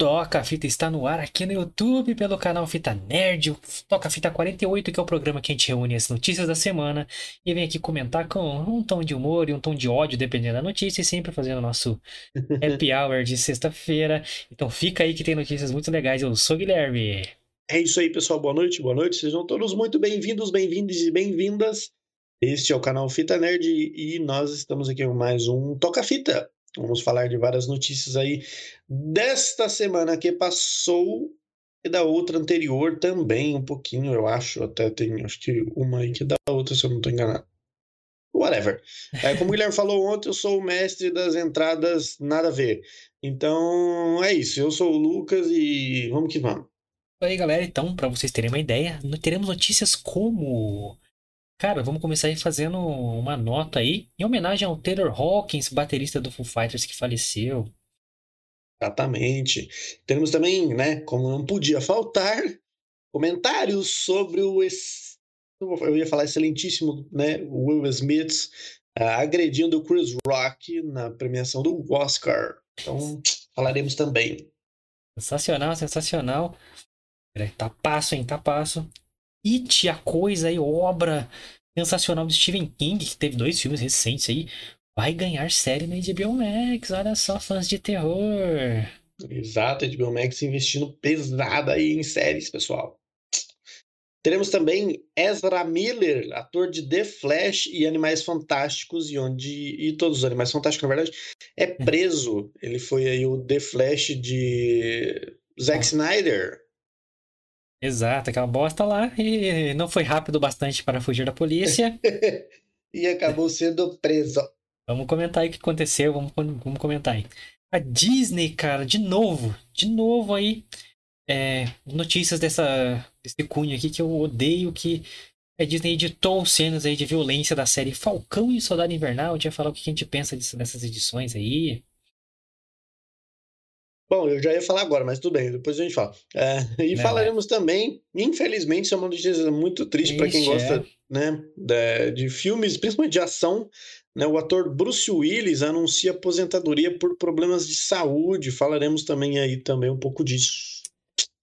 Toca Fita está no ar aqui no YouTube pelo canal Fita Nerd, Toca Fita 48, que é o programa que a gente reúne as notícias da semana e vem aqui comentar com um tom de humor e um tom de ódio, dependendo da notícia, e sempre fazendo o nosso happy hour de sexta-feira. Então fica aí que tem notícias muito legais. Eu sou o Guilherme. É isso aí, pessoal. Boa noite, boa noite. Sejam todos muito bem-vindos, bem-vindos e bem-vindas. Este é o canal Fita Nerd e nós estamos aqui com mais um Toca Fita. Vamos falar de várias notícias aí desta semana que passou e da outra anterior também, um pouquinho, eu acho. Até tem, acho que uma aí que da outra, se eu não estou enganado. Whatever. É, como o Guilherme falou ontem, eu sou o mestre das entradas nada a ver. Então é isso. Eu sou o Lucas e vamos que vamos. aí, galera. Então, para vocês terem uma ideia, teremos notícias como Cara, vamos começar aí fazendo uma nota aí, em homenagem ao Taylor Hawkins, baterista do Foo Fighters que faleceu. Exatamente. Temos também, né, como não podia faltar, comentários sobre o eu ia falar excelentíssimo, né, Will Smith uh, agredindo o Chris Rock na premiação do Oscar. Então, falaremos também. Sensacional, sensacional. Tá passo, hein? Tá passo. It, a coisa aí, obra sensacional do Stephen King, que teve dois filmes recentes aí, vai ganhar série na HBO Max. Olha só, fãs de terror. Exato, HBO Max investindo pesada aí em séries, pessoal. Teremos também Ezra Miller, ator de The Flash e Animais Fantásticos, e onde e todos os Animais Fantásticos, na verdade, é preso. Ele foi aí o The Flash de Zack Snyder. Exato, aquela bosta lá e não foi rápido bastante para fugir da polícia. e acabou sendo preso. Vamos comentar aí o que aconteceu, vamos, vamos comentar aí. A Disney, cara, de novo, de novo aí, é, notícias dessa, desse cunho aqui que eu odeio, que a Disney editou cenas aí de violência da série Falcão e Soldado Invernal. A gente vai falar o que a gente pensa disso, dessas edições aí. Bom, eu já ia falar agora, mas tudo bem, depois a gente fala. É, e Não, falaremos é. também, infelizmente, isso é uma notícia muito triste para quem gosta é. né, de, de, filmes, principalmente de ação. Né, o ator Bruce Willis anuncia aposentadoria por problemas de saúde. Falaremos também aí também um pouco disso.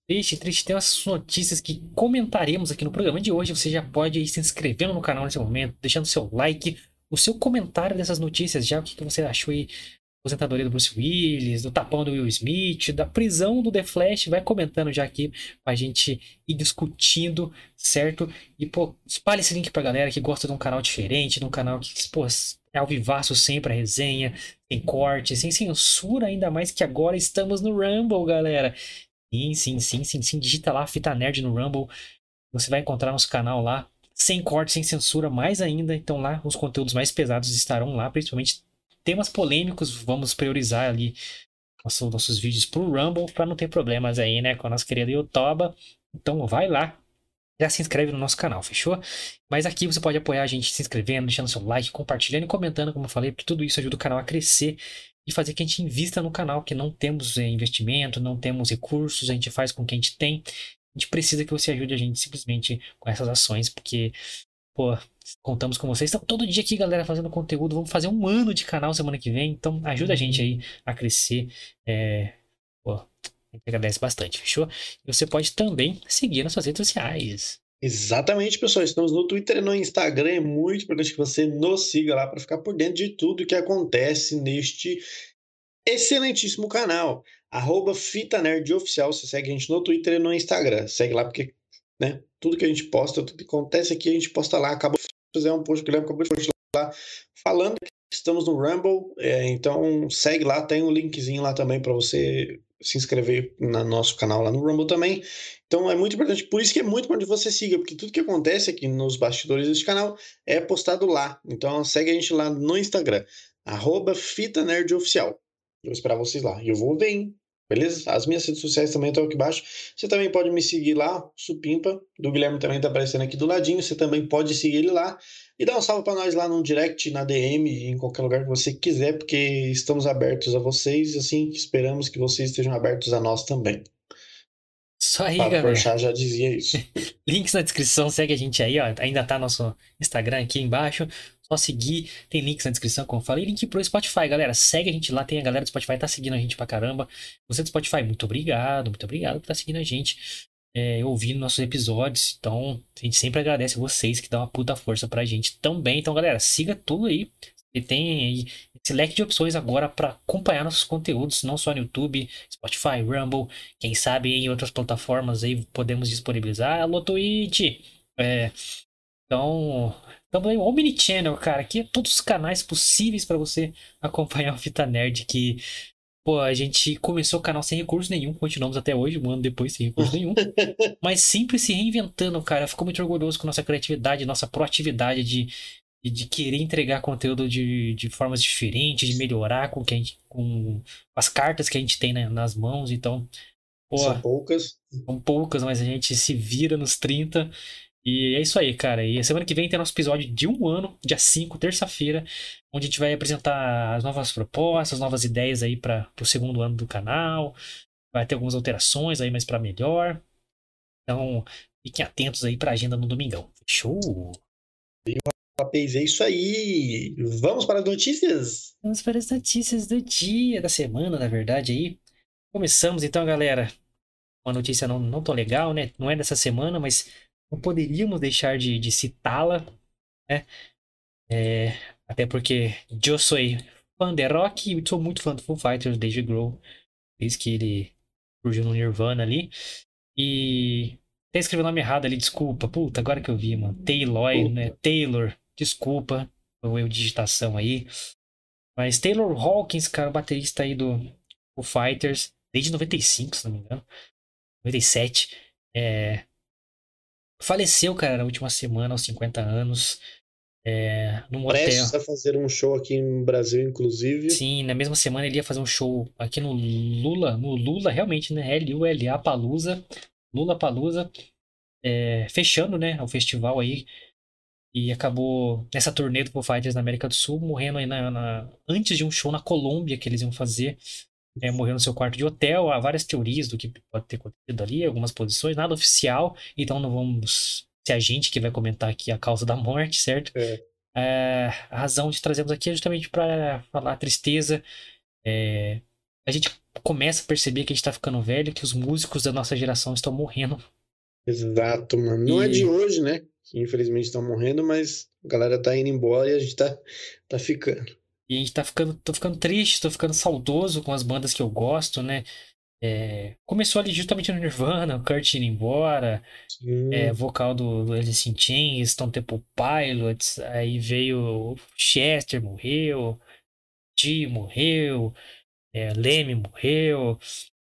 Triste, triste. Tem umas notícias que comentaremos aqui no programa de hoje. Você já pode ir se inscrevendo no canal nesse momento, deixando seu like, o seu comentário dessas notícias já, o que, que você achou aí aposentadoria do Bruce Willis, do tapão do Will Smith, da prisão do The Flash, vai comentando já aqui pra gente ir discutindo, certo? E, pô, espalhe esse link pra galera que gosta de um canal diferente, de um canal que, pô, é ao vivaço sempre a resenha, tem corte, sem censura, ainda mais que agora estamos no Rumble, galera. Sim, sim, sim, sim, sim, digita lá Fita Nerd no Rumble, você vai encontrar nosso canal lá, sem corte, sem censura, mais ainda. Então lá os conteúdos mais pesados estarão lá, principalmente temas polêmicos, vamos priorizar ali nossos, nossos vídeos pro Rumble para não ter problemas aí, né, com a nossa querida Yotoba. Então vai lá, já se inscreve no nosso canal, fechou? Mas aqui você pode apoiar a gente se inscrevendo, deixando seu like, compartilhando e comentando, como eu falei, porque tudo isso ajuda o canal a crescer e fazer que a gente invista no canal, que não temos é, investimento, não temos recursos, a gente faz com o que a gente tem. A gente precisa que você ajude a gente simplesmente com essas ações, porque, pô, Contamos com vocês. Estamos todo dia aqui, galera, fazendo conteúdo. Vamos fazer um ano de canal semana que vem. Então, ajuda a gente aí a crescer. É... Pô, a gente agradece bastante, fechou? E você pode também seguir nas suas redes sociais. Exatamente, pessoal. Estamos no Twitter e no Instagram. É muito importante que você nos siga lá para ficar por dentro de tudo que acontece neste excelentíssimo canal. Arroba Fita Nerd Oficial. Você segue a gente no Twitter e no Instagram. Segue lá porque né, tudo que a gente posta, tudo que acontece aqui, a gente posta lá. Acabou fazer um post, o Guilherme acabou de postar lá, falando que estamos no Rumble, é, então segue lá, tem um linkzinho lá também para você se inscrever no nosso canal lá no Rumble também. Então é muito importante, por isso que é muito importante você siga, porque tudo que acontece aqui nos bastidores deste canal é postado lá. Então segue a gente lá no Instagram, arroba Fita Nerd Oficial. Eu vou esperar vocês lá. E eu vou ver, hein? Beleza? As minhas redes sociais também estão aqui embaixo. Você também pode me seguir lá, Supimpa. Do Guilherme também está aparecendo aqui do ladinho. Você também pode seguir ele lá. E dar um salve para nós lá no direct, na DM, em qualquer lugar que você quiser, porque estamos abertos a vocês. Assim, esperamos que vocês estejam abertos a nós também. Isso aí, Fábio galera. Porchat já dizia isso. Links na descrição, segue a gente aí, ó. Ainda tá nosso Instagram aqui embaixo. Só seguir, tem links na descrição, como eu falei. Link pro Spotify, galera. Segue a gente lá, tem a galera do Spotify, tá seguindo a gente pra caramba. Você do Spotify, muito obrigado, muito obrigado por estar tá seguindo a gente, é, ouvindo nossos episódios. Então, a gente sempre agradece vocês que dão uma puta força pra gente também. Então, galera, siga tudo aí. E tem aí esse leque de opções agora para acompanhar nossos conteúdos, não só no YouTube, Spotify, Rumble, quem sabe em outras plataformas aí podemos disponibilizar. Alô, Twitch! É, então, estamos aí, Omni Channel, cara. Aqui é todos os canais possíveis para você acompanhar o Fita Nerd. Que, pô, a gente começou o canal sem recurso nenhum, continuamos até hoje, um ano depois sem recurso nenhum. mas sempre se reinventando, cara. Ficou muito orgulhoso com nossa criatividade, nossa proatividade de e de querer entregar conteúdo de, de formas diferentes, de melhorar com, que a gente, com as cartas que a gente tem né, nas mãos. Então, pô, são poucas. São poucas, mas a gente se vira nos 30. E é isso aí, cara. E semana que vem tem nosso episódio de um ano, dia 5, terça-feira, onde a gente vai apresentar as novas propostas, novas ideias aí para o segundo ano do canal. Vai ter algumas alterações aí, mas para melhor. Então, fiquem atentos aí para a agenda no domingão. Fechou? Papéis, é isso aí. Vamos para as notícias? Vamos para as notícias do dia, da semana, na verdade, aí. Começamos então, galera. Uma notícia não, não tão legal, né? Não é dessa semana, mas não poderíamos deixar de, de citá-la, né? É, até porque eu sou fã de rock e sou muito fã do Foo Fighters, Dave Grohl, desde que ele surgiu no Nirvana ali. E até escrevi o nome errado ali, desculpa. Puta, agora que eu vi, mano. Taylor, né? Taylor. Desculpa o erro de digitação aí. Mas Taylor Hawkins, cara, o baterista aí do Foo Fighters, desde 95, se não me engano. 97. É... Faleceu, cara, na última semana, aos 50 anos. É, no motel. Prestes a fazer um show aqui no Brasil, inclusive. Sim, na mesma semana ele ia fazer um show aqui no Lula, no Lula, realmente, né? L-U-L-A Palusa. Lula Palusa. É, fechando, né? O festival aí e acabou nessa turnê do Foo Fighters na América do Sul, morrendo aí na, na, antes de um show na Colômbia que eles iam fazer. É, morreu no seu quarto de hotel. Há várias teorias do que pode ter acontecido ali, algumas posições, nada oficial, então não vamos ser a gente que vai comentar aqui a causa da morte, certo? É. É, a razão de trazermos aqui é justamente para falar a tristeza. É, a gente começa a perceber que a gente está ficando velho, que os músicos da nossa geração estão morrendo. Exato, mano. Não e... é de hoje, né? Que infelizmente estão morrendo, mas a galera tá indo embora e a gente tá, tá ficando. E a gente tá ficando, tô ficando triste, tô ficando saudoso com as bandas que eu gosto, né? É, começou ali justamente no Nirvana, o Kurt indo embora, é, vocal do, do Alice in Chains, Stone Temple Pilots, aí veio Chester, morreu, T morreu, é, Leme morreu.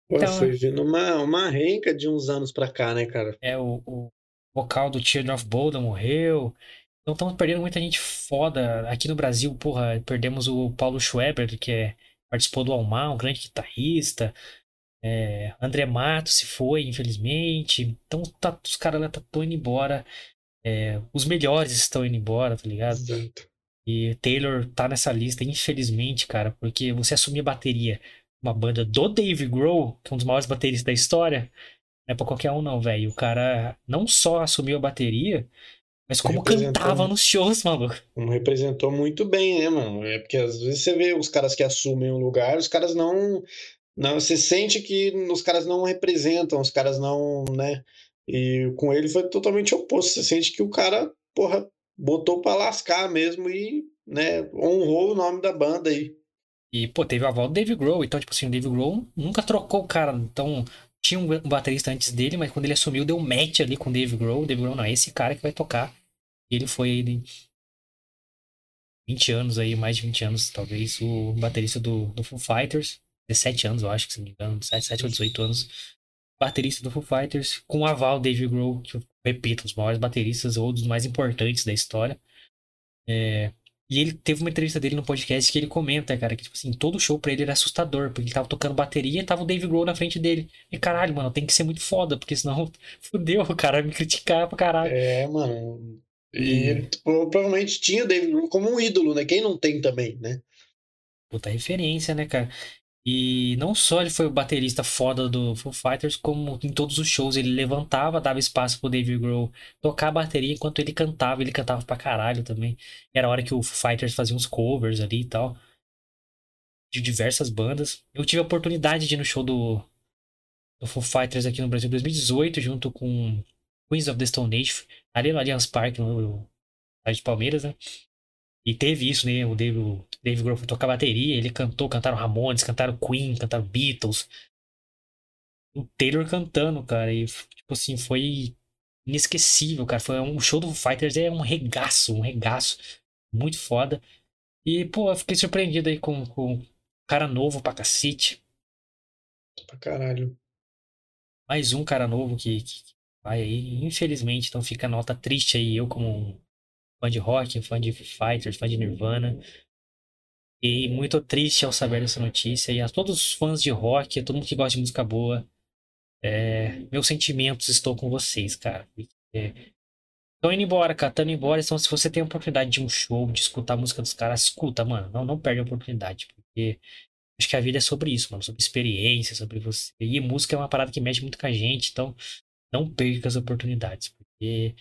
Pô, então, foi vindo uma, uma renca de uns anos pra cá, né, cara? É, o, o vocal do Children of Bodom morreu. Então estamos perdendo muita gente foda. Aqui no Brasil, porra, perdemos o Paulo Schweber, que é, participou do Almar, um grande guitarrista. É, André Matos se foi, infelizmente. Então tá, os caras estão indo embora. É, os melhores estão indo embora, tá ligado? Exato. E Taylor tá nessa lista, infelizmente, cara, porque você assumir a bateria uma banda do Dave Grohl, que é um dos maiores bateristas da história, não é pra qualquer um, não, velho. O cara não só assumiu a bateria, mas como cantava nos shows, maluco. Como representou muito bem, né, mano? É porque às vezes você vê os caras que assumem um lugar, os caras não. não você sente que os caras não representam, os caras não, né? E com ele foi totalmente oposto. Você sente que o cara, porra, botou pra lascar mesmo e, né, honrou o nome da banda aí. E, pô, teve a volta do Dave Grohl, então, tipo assim, o Dave Grohl nunca trocou o cara. Então, tinha um baterista antes dele, mas quando ele assumiu, deu match ali com o Dave Grohl. Dave Grohl, não, é esse cara que vai tocar. Ele foi ele 20 anos aí, mais de 20 anos, talvez, o baterista do, do Foo Fighters. 17 anos, eu acho, que se não me engano, 17 ou 18 anos. Baterista do Foo Fighters, com o aval Dave Grohl, que eu repito, os maiores bateristas ou dos mais importantes da história. É, e ele teve uma entrevista dele no podcast que ele comenta, cara, que tipo assim, todo show pra ele era assustador, porque ele tava tocando bateria e tava o Dave Grohl na frente dele. E caralho, mano, tem que ser muito foda, porque senão fudeu, o cara me criticar pra caralho. É, mano. E ele provavelmente tinha o Dave Grohl como um ídolo, né? Quem não tem também, né? Puta referência, né, cara? E não só ele foi o baterista foda do Foo Fighters, como em todos os shows ele levantava, dava espaço pro Dave Grohl tocar a bateria enquanto ele cantava. Ele cantava pra caralho também. Era a hora que o Foo Fighters fazia uns covers ali e tal. De diversas bandas. Eu tive a oportunidade de ir no show do, do Foo Fighters aqui no Brasil em 2018, junto com Queens of the Stone Age, ali no Allianz Parque, no, no de Palmeiras, né? E teve isso, né? O Dave, o Dave Grohl foi tocar bateria, ele cantou, cantaram Ramones, cantaram Queen, cantaram Beatles. O Taylor cantando, cara, e tipo assim, foi inesquecível, cara. Foi um show do Fighters, é um regaço, um regaço. Muito foda. E, pô, eu fiquei surpreendido aí com, com cara novo pra cacete. Pra caralho. Mais um cara novo que, que vai aí, infelizmente, então fica a nota triste aí, eu como fã de rock, fã de Fighters, fã de Nirvana. E muito triste ao saber dessa notícia. E a todos os fãs de rock, a todo mundo que gosta de música boa, é, meus sentimentos estou com vocês, cara. Estão indo embora, cara, estão embora. Então, se você tem a oportunidade de um show, de escutar a música dos caras, escuta, mano. Não, não perde a oportunidade. Porque acho que a vida é sobre isso, mano. Sobre experiência, sobre você. E música é uma parada que mexe muito com a gente. Então, não perca as oportunidades. Porque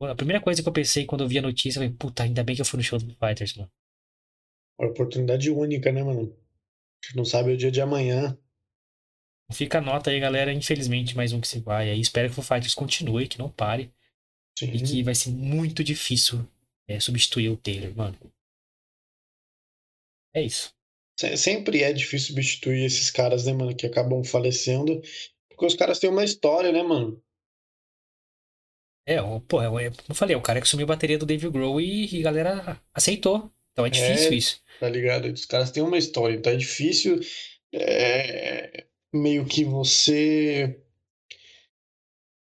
a primeira coisa que eu pensei quando eu vi a notícia foi, puta, ainda bem que eu fui no show do Fighters, mano. Uma oportunidade única, né, mano? A gente não sabe o dia de amanhã. Fica a nota aí, galera. Infelizmente, mais um que se vai. Aí espero que o Fighters continue, que não pare. Sim. E que vai ser muito difícil é, substituir o Taylor, mano. É isso. Sempre é difícil substituir esses caras, né, mano, que acabam falecendo. Porque os caras têm uma história, né, mano? É, pô, é, como eu falei, é o cara que sumiu a bateria do Dave Grohl e, e a galera aceitou. Então é difícil é, isso. Tá ligado? Os caras têm uma história, então é difícil é, meio que você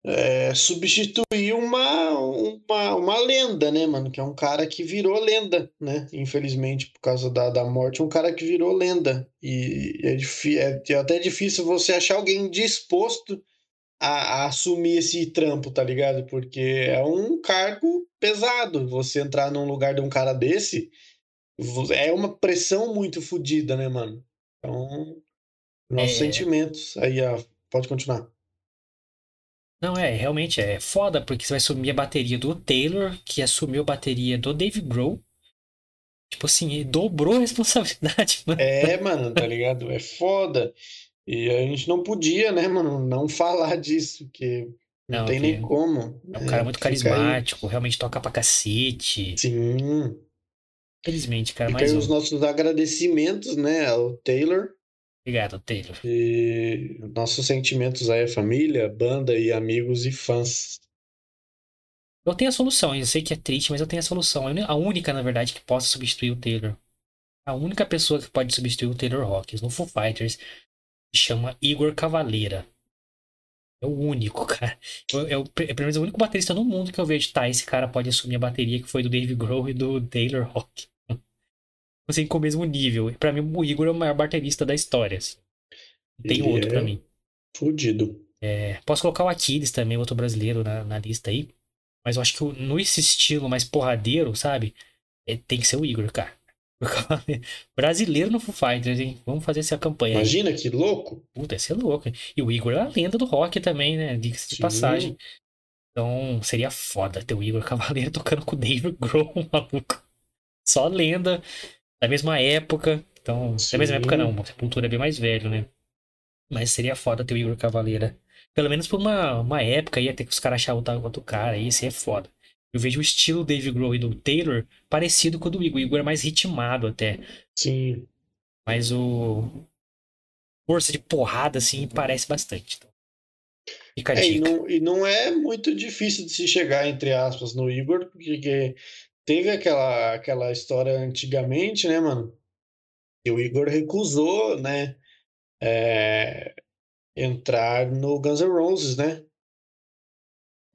é, substituir uma, uma, uma lenda, né, mano? Que é um cara que virou lenda, né? Infelizmente, por causa da, da morte, um cara que virou lenda. E é, é, é até difícil você achar alguém disposto a, a, assumir esse trampo, tá ligado? Porque é um cargo pesado. Você entrar num lugar de um cara desse é uma pressão muito fodida, né, mano? Então, nossos é... sentimentos. Aí, ó, pode continuar. Não, é, realmente é foda, porque você vai assumir a bateria do Taylor, que assumiu a bateria do Dave Grohl. Tipo assim, dobrou a responsabilidade, mano. É, mano, tá ligado? É foda. E a gente não podia, né, mano, não falar disso, que não, não tem nem como. É um cara muito carismático, aí... realmente toca pra cacete. Sim. Felizmente, cara, Fica mais um. os nossos agradecimentos, né, ao Taylor. Obrigado, Taylor. E nossos sentimentos aí à família, banda e amigos e fãs. Eu tenho a solução, eu sei que é triste, mas eu tenho a solução. A única, na verdade, que possa substituir o Taylor. A única pessoa que pode substituir o Taylor Hawkins no Foo Fighters chama Igor Cavaleira. É o único, cara. É, o, é pelo menos o único baterista no mundo que eu vejo, tá, esse cara pode assumir a bateria que foi do Dave Grohl e do Taylor Rock. Assim, com o mesmo nível. Pra mim, o Igor é o maior baterista da história. Assim. Tem Ele outro é pra mim. Fudido. É, posso colocar o Aquiles também, outro brasileiro na, na lista aí. Mas eu acho que nesse estilo mais porradeiro, sabe? É, tem que ser o Igor, cara. Brasileiro no Foo Fighters, hein? Vamos fazer essa campanha. Imagina aí. que louco. Puta, ia ser louco. E o Igor é a lenda do rock também, né? Diga-se de Sim. passagem. Então seria foda ter o Igor Cavaleiro tocando com o David Grohl, maluco. Só lenda. Da mesma época. Então, Sim. da mesma época não. Sepultura é bem mais velho, né? Mas seria foda ter o Igor Cavaleira. Pelo menos por uma, uma época ia ter que os caras achar outro, outro cara. Aí ia é foda. Eu vejo o estilo Dave Grohl e do Taylor parecido com o do Igor. O Igor é mais ritmado até. Sim. Mas o. Força de porrada, assim, parece bastante. Então, fica a é, E não, e não é muito difícil de se chegar, entre aspas, no Igor, porque teve aquela, aquela história antigamente, né, mano? E o Igor recusou, né? É, entrar no Guns N' Roses, né?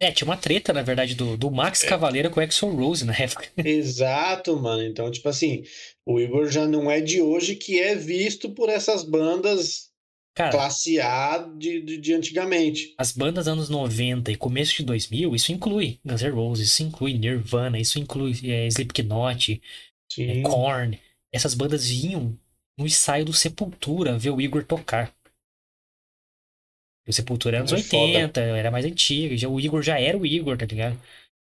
É, tinha uma treta, na verdade, do, do Max é. Cavaleiro com o Exo Rose na época. Exato, mano. Então, tipo assim, o Igor já não é de hoje que é visto por essas bandas Cara, classe A de, de, de, antigamente. As bandas anos 90 e começo de 2000, isso inclui Guns N' Roses, isso inclui Nirvana, isso inclui é, Slipknot, é, Korn. Essas bandas vinham no ensaio do Sepultura ver o Igor tocar. O Sepultura era anos É 80, era mais antigo. Já, o Igor já era o Igor, tá ligado?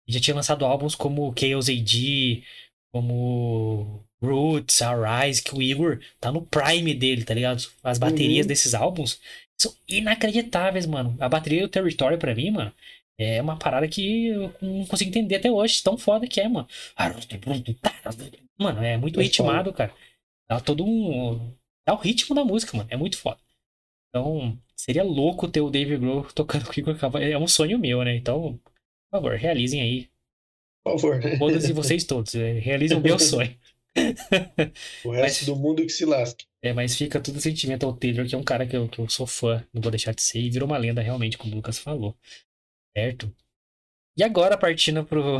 E já tinha lançado álbuns como Chaos AD, como Roots, Arise, que o Igor tá no prime dele, tá ligado? As baterias Uhum. desses álbuns são inacreditáveis, mano. A bateria do Territory, pra mim, mano, é uma parada que eu não consigo entender até hoje. Tão foda que é, mano. Mano, é muito É ritmado, cara. Dá todo um. Dá o ritmo da música, mano. É muito foda. Então, seria louco ter o Dave Grohl tocando com o Igor. É um sonho meu, né? Então, por favor, realizem aí. Por favor. né? Todas e vocês todos. é, Realizem o meu sonho. O resto Mas- do mundo que se lasque. É, mas fica tudo sentimento ao Taylor, que é um cara que eu, que eu sou fã, não vou deixar de ser, e virou uma lenda realmente, como o Lucas falou. Certo? E agora, partindo pro,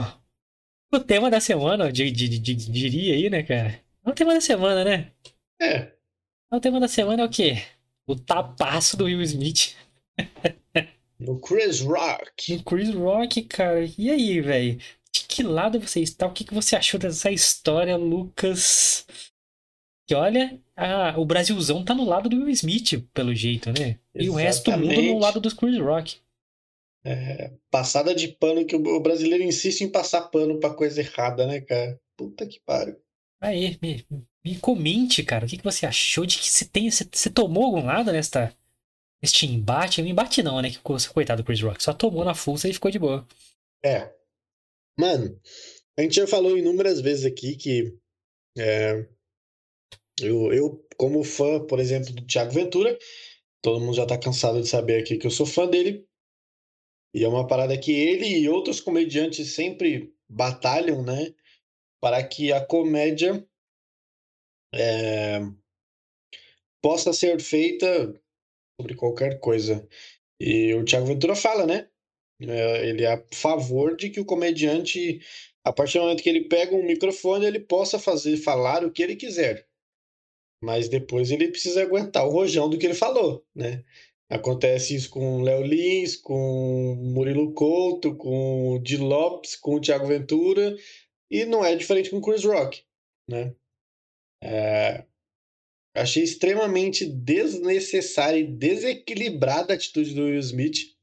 pro tema da semana, de, de, de- de- diria aí, né, cara? É o tema da semana, né? É, O tema da semana é o quê? O tapaço do Will Smith no Chris Rock. no Chris Rock, cara. E aí, velho? De que lado você está? O que, que você achou dessa história, Lucas? Que olha, ah, o Brasilzão tá no lado do Will Smith, pelo jeito, né? E o resto do mundo no Exatamente. lado do Chris Rock. Passada de pano que o o brasileiro insiste em passar pano pra coisa errada, né, cara? Puta que pariu. Aí, me, me comente, cara, o que, que você achou de que você tem. Você, você tomou algum lado nesta. Neste embate? Um embate não, né? Que coitado do Chris Rock. Só tomou na fuça e ficou de boa. É. Mano, a gente já falou inúmeras vezes aqui que é, eu, eu, como fã, por exemplo, do Thiago Ventura, todo mundo já tá cansado de saber aqui que eu sou fã dele. E é uma parada que ele e outros comediantes sempre batalham, né? Para que a comédia é, possa ser feita sobre qualquer coisa. E o Thiago Ventura fala, né? É, ele é a favor de que o comediante, a partir do momento que ele pega um microfone, ele possa fazer falar o que ele quiser. Mas depois ele precisa aguentar o rojão do que ele falou, né? Acontece isso com o Léo Lins, com o Murilo Couto, com o Di Lopes, com o Thiago Ventura, e não é diferente com o Chris Rock, né? É, Achei extremamente desnecessária e desequilibrada a atitude do Will Smith.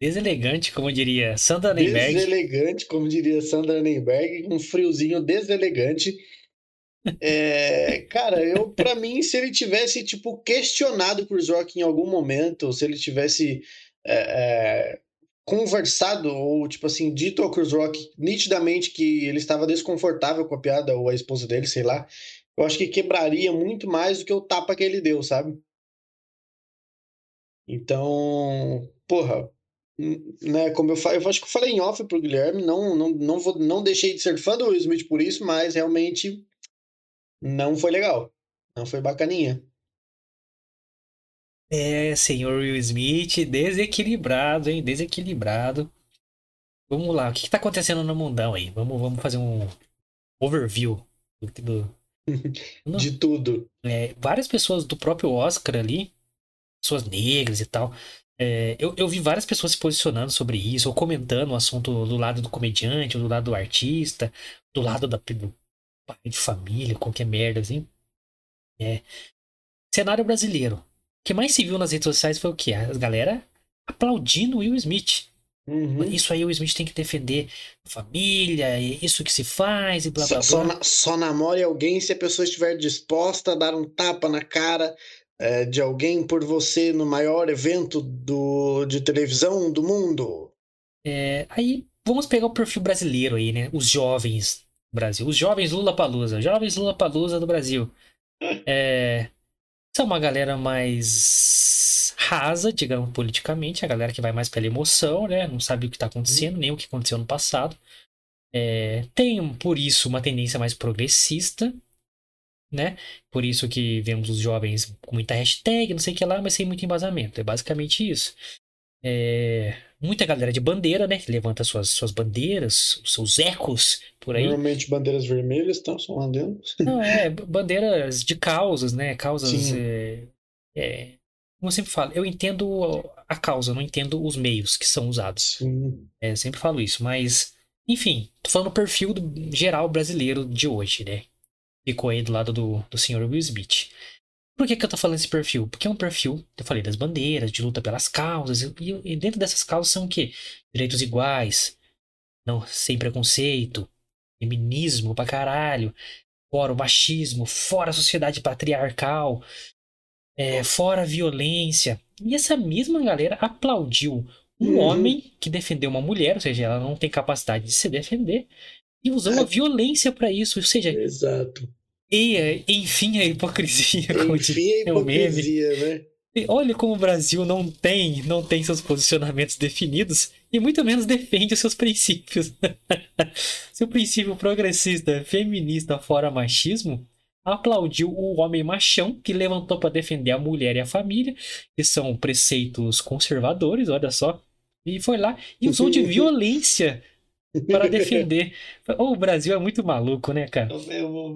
Deselegante, como diria Sandra Nemberg. Deselegante, como diria Sandra Nemberg, um friozinho deselegante. É, cara, eu para mim, se ele tivesse tipo questionado o Chris Rock em algum momento, se ele tivesse é, é, conversado ou tipo assim dito ao Chris Rock nitidamente que ele estava desconfortável com a piada ou a esposa dele, sei lá, eu acho que quebraria muito mais do que o tapa que ele deu, sabe? Então, porra, né, como eu eu acho que eu falei em off pro Guilherme, não, não, não, vou, não deixei de ser fã do Will Smith por isso, mas realmente não foi legal. Não foi bacaninha. É, senhor Will Smith, desequilibrado, hein? Desequilibrado. Vamos lá, o que, que tá acontecendo no mundão aí? Vamos, vamos fazer um overview do, do- Não. De tudo. é, várias pessoas do próprio Oscar ali, pessoas negras e tal. é, eu, eu vi várias pessoas se posicionando sobre isso, ou comentando o assunto do lado do comediante, ou do lado do artista, do lado da, do pai de família, qualquer merda, assim. É. Cenário brasileiro. O que mais se viu nas redes sociais foi o quê? A galera aplaudindo o Will Smith. Uhum. Isso aí o Smith tem que defender a família, isso que se faz, e blá blá Só, blá. só, na- só namore alguém se a pessoa estiver disposta a dar um tapa na cara é, de alguém por você no maior evento do, de televisão do mundo. É, aí vamos pegar o perfil brasileiro aí, né? Os jovens do Brasil. Os jovens Lula Palusa. Jovens Lula Palusa do Brasil. É, são uma galera mais rasa, digamos, politicamente. A galera que vai mais pela emoção, né? Não sabe o que tá acontecendo, nem o que aconteceu no passado. É, tem, por isso, uma tendência mais progressista, né? Por isso que vemos os jovens com muita hashtag, não sei o que lá, mas sem muito embasamento. É basicamente isso. É, muita galera de bandeira, né? Que levanta suas, suas bandeiras, os seus ecos por aí. Normalmente bandeiras vermelhas estão só andando. Não, é, bandeiras de causas, né? Causas. É, é, como eu sempre falo, eu entendo a causa, não entendo os meios que são usados. Sim. É, sempre falo isso, mas. Enfim, tô falando do perfil do geral brasileiro de hoje, né? Ficou aí do lado do, do senhor Will Smith. Por que, que eu tô falando esse perfil? Porque é um perfil, eu falei, das bandeiras, de luta pelas causas, e, e dentro dessas causas são o quê? Direitos iguais, não sem preconceito, feminismo pra caralho, fora o machismo, fora a sociedade patriarcal, é, fora a violência. E essa mesma galera aplaudiu um uhum. homem que defendeu uma mulher, ou seja, ela não tem capacidade de se defender, e usou é. a violência para isso, ou seja, Exato. E, enfim, a hipocrisia. Enfim, a hipocrisia, né? E olha como o Brasil não tem, não tem seus posicionamentos definidos e muito menos defende os seus princípios. Seu princípio progressista, feminista, fora machismo, aplaudiu o homem machão que levantou para defender a mulher e a família, que são preceitos conservadores, olha só, e foi lá e usou de violência para defender. Oh, o Brasil é muito maluco, né, cara?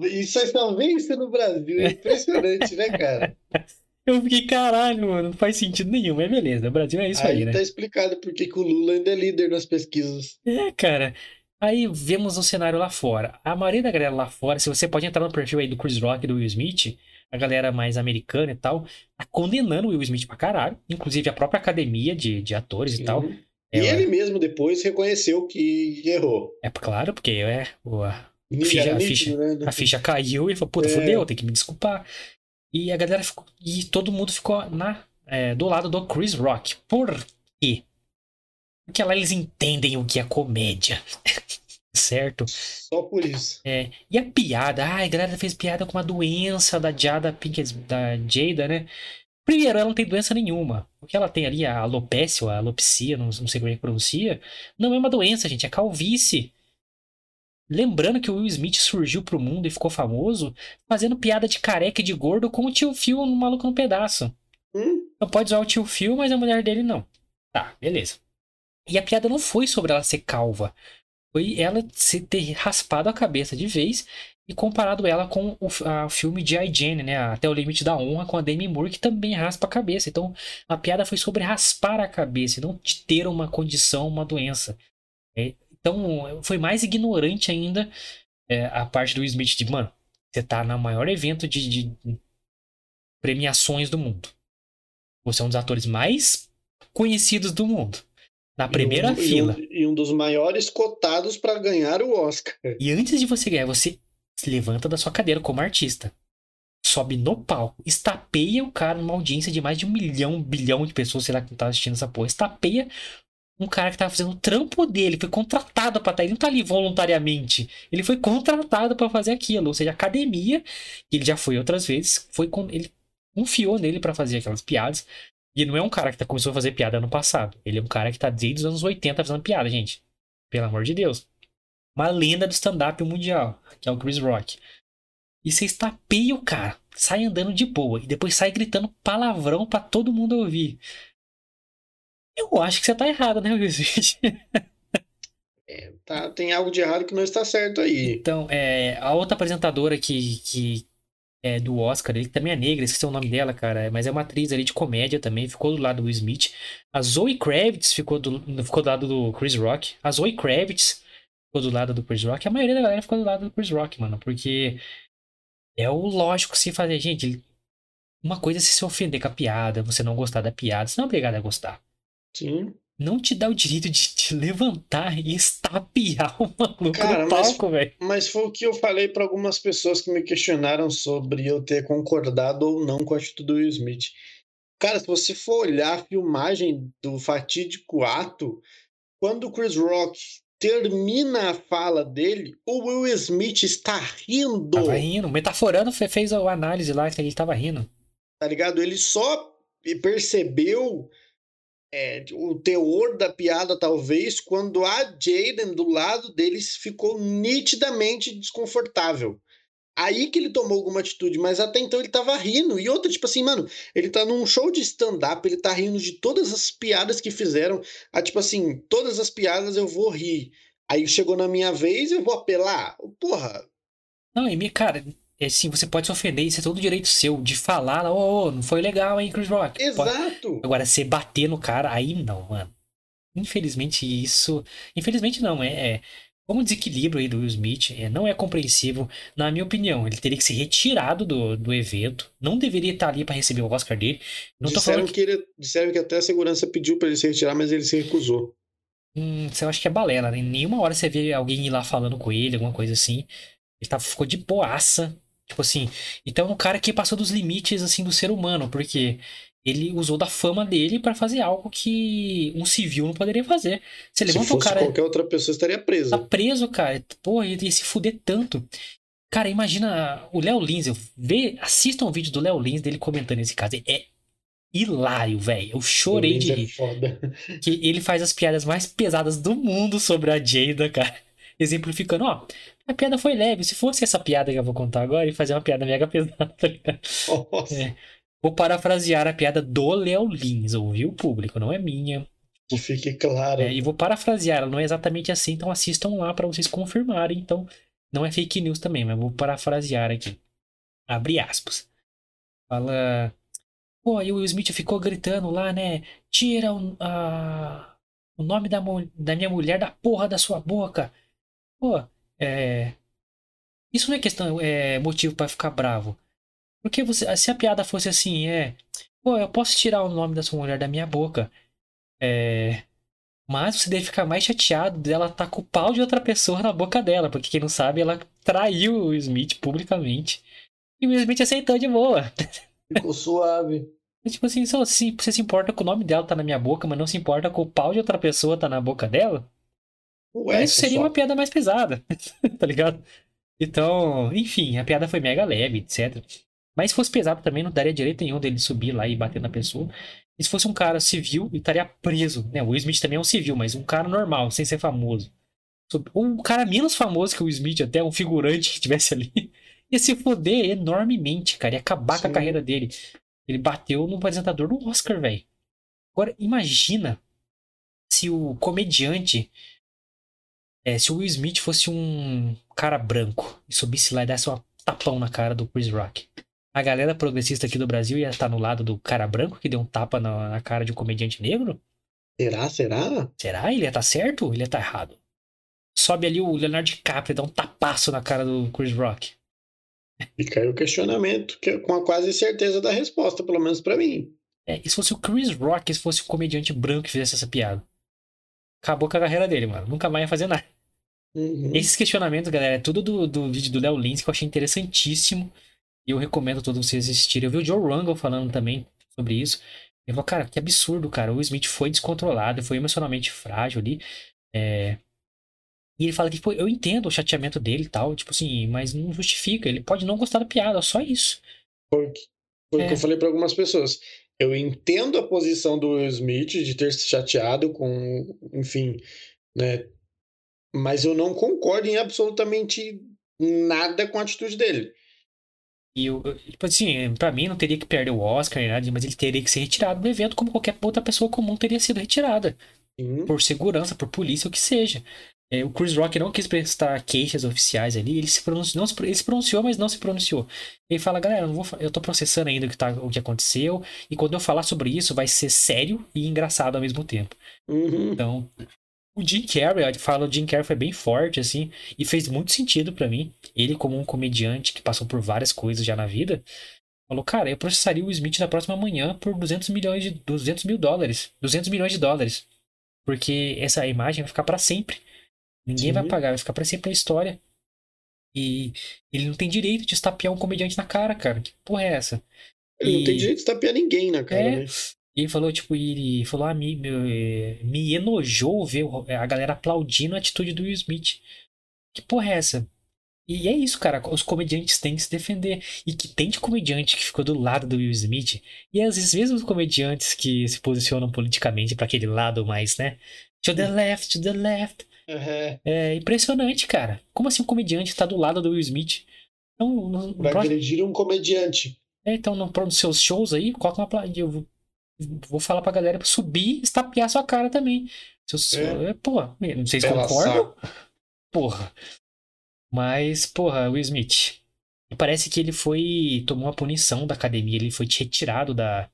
Isso é só vem isso no Brasil. É impressionante, né, cara? Eu fiquei, caralho, mano, não faz sentido nenhum, mas beleza, o Brasil é isso aí, aí né? tá explicado porque que o Lula ainda é líder nas pesquisas. É, cara. Aí vemos um cenário lá fora. A maioria da galera lá fora, se você pode entrar no perfil aí do Chris Rock e do Will Smith, a galera mais americana e tal, tá condenando o Will Smith pra caralho. Inclusive a própria academia de, de atores e tal. E ele mesmo depois reconheceu que errou. É claro, porque é, a, ficha, a, ficha, né? a ficha caiu e falou, puta, é. fudeu, tem que me desculpar. E a galera ficou. E todo mundo ficou na, é, do lado do Chris Rock. Por quê? Porque lá eles entendem o que é comédia. certo? Só por isso. É. E a piada, ai, a galera fez piada com uma doença da Jada Pinkett, da Jada, né? Primeiro, ela não tem doença nenhuma. O que ela tem ali, a alopecia, ou a alopecia, não, não sei como é que pronuncia, não é uma doença, gente, é calvície. Lembrando que o Will Smith surgiu pro mundo e ficou famoso fazendo piada de careca e de gordo com o tio Phil no Maluco no Pedaço. Hum? Não pode usar o tio Phil, mas a mulher dele não. Tá, beleza. E a piada não foi sobre ela ser calva. Foi ela ter raspado a cabeça de vez e comparado ela com o, a, o filme de Jane, né? Até o Limite da Honra, com a Demi Moore, que também raspa a cabeça. Então, a piada foi sobre raspar a cabeça e não de ter uma condição, uma doença. É, então, foi mais ignorante ainda é, a parte do Smith de, mano, você tá no maior evento de, de premiações do mundo. Você é um dos atores mais conhecidos do mundo. Na primeira e um, fila. E um, e um, dos maiores cotados para ganhar o Oscar. E antes de você ganhar, você se levanta da sua cadeira como artista. Sobe no palco, estapeia o cara numa audiência de mais de um milhão, um bilhão de pessoas, sei lá, que tá assistindo essa porra. Estapeia um cara que tava fazendo o trampo dele, foi contratado para estar, tá, ele não tá ali voluntariamente. Ele foi contratado para fazer aquilo, ou seja, a academia, ele já foi outras vezes, foi com ele confiou nele para fazer aquelas piadas. E não é um cara que tá, começou a fazer piada ano passado. Ele é um cara que tá desde os anos 80 fazendo piada, gente. Pelo amor de Deus uma lenda do stand-up mundial, que é o Chris Rock. E você estapeia o cara, sai andando de boa e depois sai gritando palavrão para todo mundo ouvir. Eu acho que você tá errado, né, Will é, tá, tem algo de errado que não está certo aí. Então, é, a outra apresentadora que, que é do Oscar, ele também é negra, esqueci o nome dela, cara, mas é uma atriz ali de comédia também, ficou do lado do Will Smith. A Zoe Kravitz ficou do, ficou do lado do Chris Rock. A Zoe Kravitz ficou do lado do Chris Rock, a maioria da galera ficou do lado do Chris Rock, mano. Porque é o lógico se fazer. Gente, uma coisa é se se ofender com a piada, você não gostar da piada, você não é obrigado a gostar. Sim. Não te dá o direito de te levantar e estapear o maluco Cara, no palco, velho. Mas foi o que eu falei para algumas pessoas que me questionaram sobre eu ter concordado ou não com a atitude do Will Smith. Cara, se você for olhar a filmagem do fatídico ato, quando o Chris Rock termina a fala dele, o Will Smith está rindo. Tava rindo, metaforando, fez a análise lá que ele estava rindo. Tá ligado? Ele só percebeu é, o teor da piada, talvez, quando a Jaden do lado deles ficou nitidamente desconfortável. Aí que ele tomou alguma atitude, mas até então ele tava rindo. E outra, tipo assim, mano, ele tá num show de stand-up, ele tá rindo de todas as piadas que fizeram. Ah, tipo assim, todas as piadas eu vou rir. Aí chegou na minha vez, eu vou apelar. Porra. Não, e cara, é assim, você pode se ofender, isso é todo direito seu, de falar, ô, oh, não foi legal, hein, Chris Rock. Exato. Agora, você bater no cara, aí não, mano. Infelizmente isso. Infelizmente não, é, é como desequilíbrio aí do Will Smith é, não é compreensível, na minha opinião. Ele teria que ser retirado do, do evento. Não deveria estar ali para receber o Oscar dele. Não disseram, que... que ele, disseram que até a segurança pediu para ele se retirar, mas ele se recusou. Hum, eu acho que é balela, né? Em nenhuma hora você vê alguém ir lá falando com ele, alguma coisa assim. Ele tá, ficou de boaça. Tipo assim. Então é um cara que passou dos limites assim do ser humano, porque ele usou da fama dele para fazer algo que um civil não poderia fazer. Você levanta Se fosse o cara. qualquer outra pessoa estaria preso. Tá preso, cara. Pô, ele ia se fuder tanto. Cara, imagina o Léo Lins. Vê, assista um vídeo do Léo Lins dele comentando esse caso. É hilário, velho. Eu chorei de é rir. É que ele faz as piadas mais pesadas do mundo sobre a Jada, cara. Exemplificando, ó. A piada foi leve. Se fosse essa piada que eu vou contar agora, e fazer uma piada mega pesada. Tá Nossa. É. Vou parafrasear a piada do Léo Lins, ouviu, público? Não é minha. Que fique claro. É, e vou parafrasear, ela não é exatamente assim, então assistam lá para vocês confirmarem. Então, não é fake news também, mas vou parafrasear aqui. Abre aspas. Fala. Pô, aí o Will Smith ficou gritando lá, né? Tira o, a, o nome da, da minha mulher da porra da sua boca. Pô, é. Isso não é questão, é motivo para ficar bravo. Porque você, se a piada fosse assim, é. Pô, eu posso tirar o nome da sua mulher da minha boca. É. Mas você deve ficar mais chateado dela estar tá com o pau de outra pessoa na boca dela. Porque quem não sabe, ela traiu o Smith publicamente. E o Smith aceitou de boa. Ficou suave. Tipo assim, só assim, você se importa com o nome dela tá na minha boca, mas não se importa com o pau de outra pessoa tá na boca dela? Ué, isso seria uma piada mais pesada, tá ligado? Então, enfim, a piada foi mega leve, etc. Mas se fosse pesado também, não daria direito nenhum dele subir lá e bater na pessoa. E se fosse um cara civil, ele estaria preso. Né? O Will Smith também é um civil, mas um cara normal, sem ser famoso. Um cara menos famoso que o Will Smith, até um figurante que estivesse ali, ia se foder enormemente, cara. Ia acabar Sim. com a carreira dele. Ele bateu no apresentador do Oscar, velho. Agora, imagina se o comediante. É, se o Will Smith fosse um cara branco e subisse lá e desse um tapão na cara do Chris Rock a galera progressista aqui do Brasil ia estar no lado do cara branco que deu um tapa na, na cara de um comediante negro? Será? Será? Será? Ele ia estar tá certo ou ele ia estar tá errado? Sobe ali o Leonardo DiCaprio e dá um tapaço na cara do Chris Rock. E caiu o questionamento que, com a quase certeza da resposta, pelo menos para mim. É, e se fosse o Chris Rock, se fosse o comediante branco que fizesse essa piada? Acabou com a carreira dele, mano. Nunca mais ia fazer nada. Uhum. Esses questionamentos, galera, é tudo do, do vídeo do Léo Lins que eu achei interessantíssimo. E eu recomendo todos vocês assistirem. Eu vi o Joe Rangel falando também sobre isso. Ele falou, cara, que absurdo, cara. O Smith foi descontrolado, foi emocionalmente frágil ali. É... E ele fala que, pô, eu entendo o chateamento dele e tal, tipo assim, mas não justifica. Ele pode não gostar da piada, só isso. Foi, foi o que eu é. falei para algumas pessoas. Eu entendo a posição do Will Smith de ter se chateado com, enfim, né? Mas eu não concordo em absolutamente nada com a atitude dele. E eu, tipo assim, pra mim não teria que perder o Oscar, nada, mas ele teria que ser retirado do evento como qualquer outra pessoa comum teria sido retirada. Sim. Por segurança, por polícia, o que seja. É, o Chris Rock não quis prestar queixas oficiais ali, ele se pronunciou, não se, ele se pronunciou, mas não se pronunciou. Ele fala, galera, eu, vou, eu tô processando ainda o que, tá, o que aconteceu, e quando eu falar sobre isso, vai ser sério e engraçado ao mesmo tempo. Uhum. Então, o Jim Carrey, fala, o Jim Carrey foi bem forte, assim, e fez muito sentido para mim. Ele, como um comediante que passou por várias coisas já na vida, falou, cara, eu processaria o Smith na próxima manhã por 200 milhões de 200 mil dólares, 200 milhões de dólares, porque essa imagem vai ficar para sempre. Ninguém Sim. vai pagar, vai ficar para sempre na história. E ele não tem direito de estapear um comediante na cara, cara. Que porra é essa? Ele e... não tem direito de estapear ninguém na cara, é... né? E ele falou, tipo, ele falou, ah, me, me, me enojou ver a galera aplaudindo a atitude do Will Smith. Que porra é essa? E é isso, cara. Os comediantes têm que se defender. E que tem de comediante que ficou do lado do Will Smith. E às vezes mesmo os comediantes que se posicionam politicamente para aquele lado mais, né? To the left, to the left. Uhum. É impressionante, cara. Como assim um comediante tá do lado do Will Smith? Então, no, Vai próximo... agredir um comediante. É, então, no, nos seus shows aí, coloca uma eu vou falar pra galera subir e estapear sua cara também. Se eu, é. Pô, não sei se concordam. Porra. Mas, porra, Will Smith. Parece que ele foi. tomou uma punição da academia. Ele foi retirado da.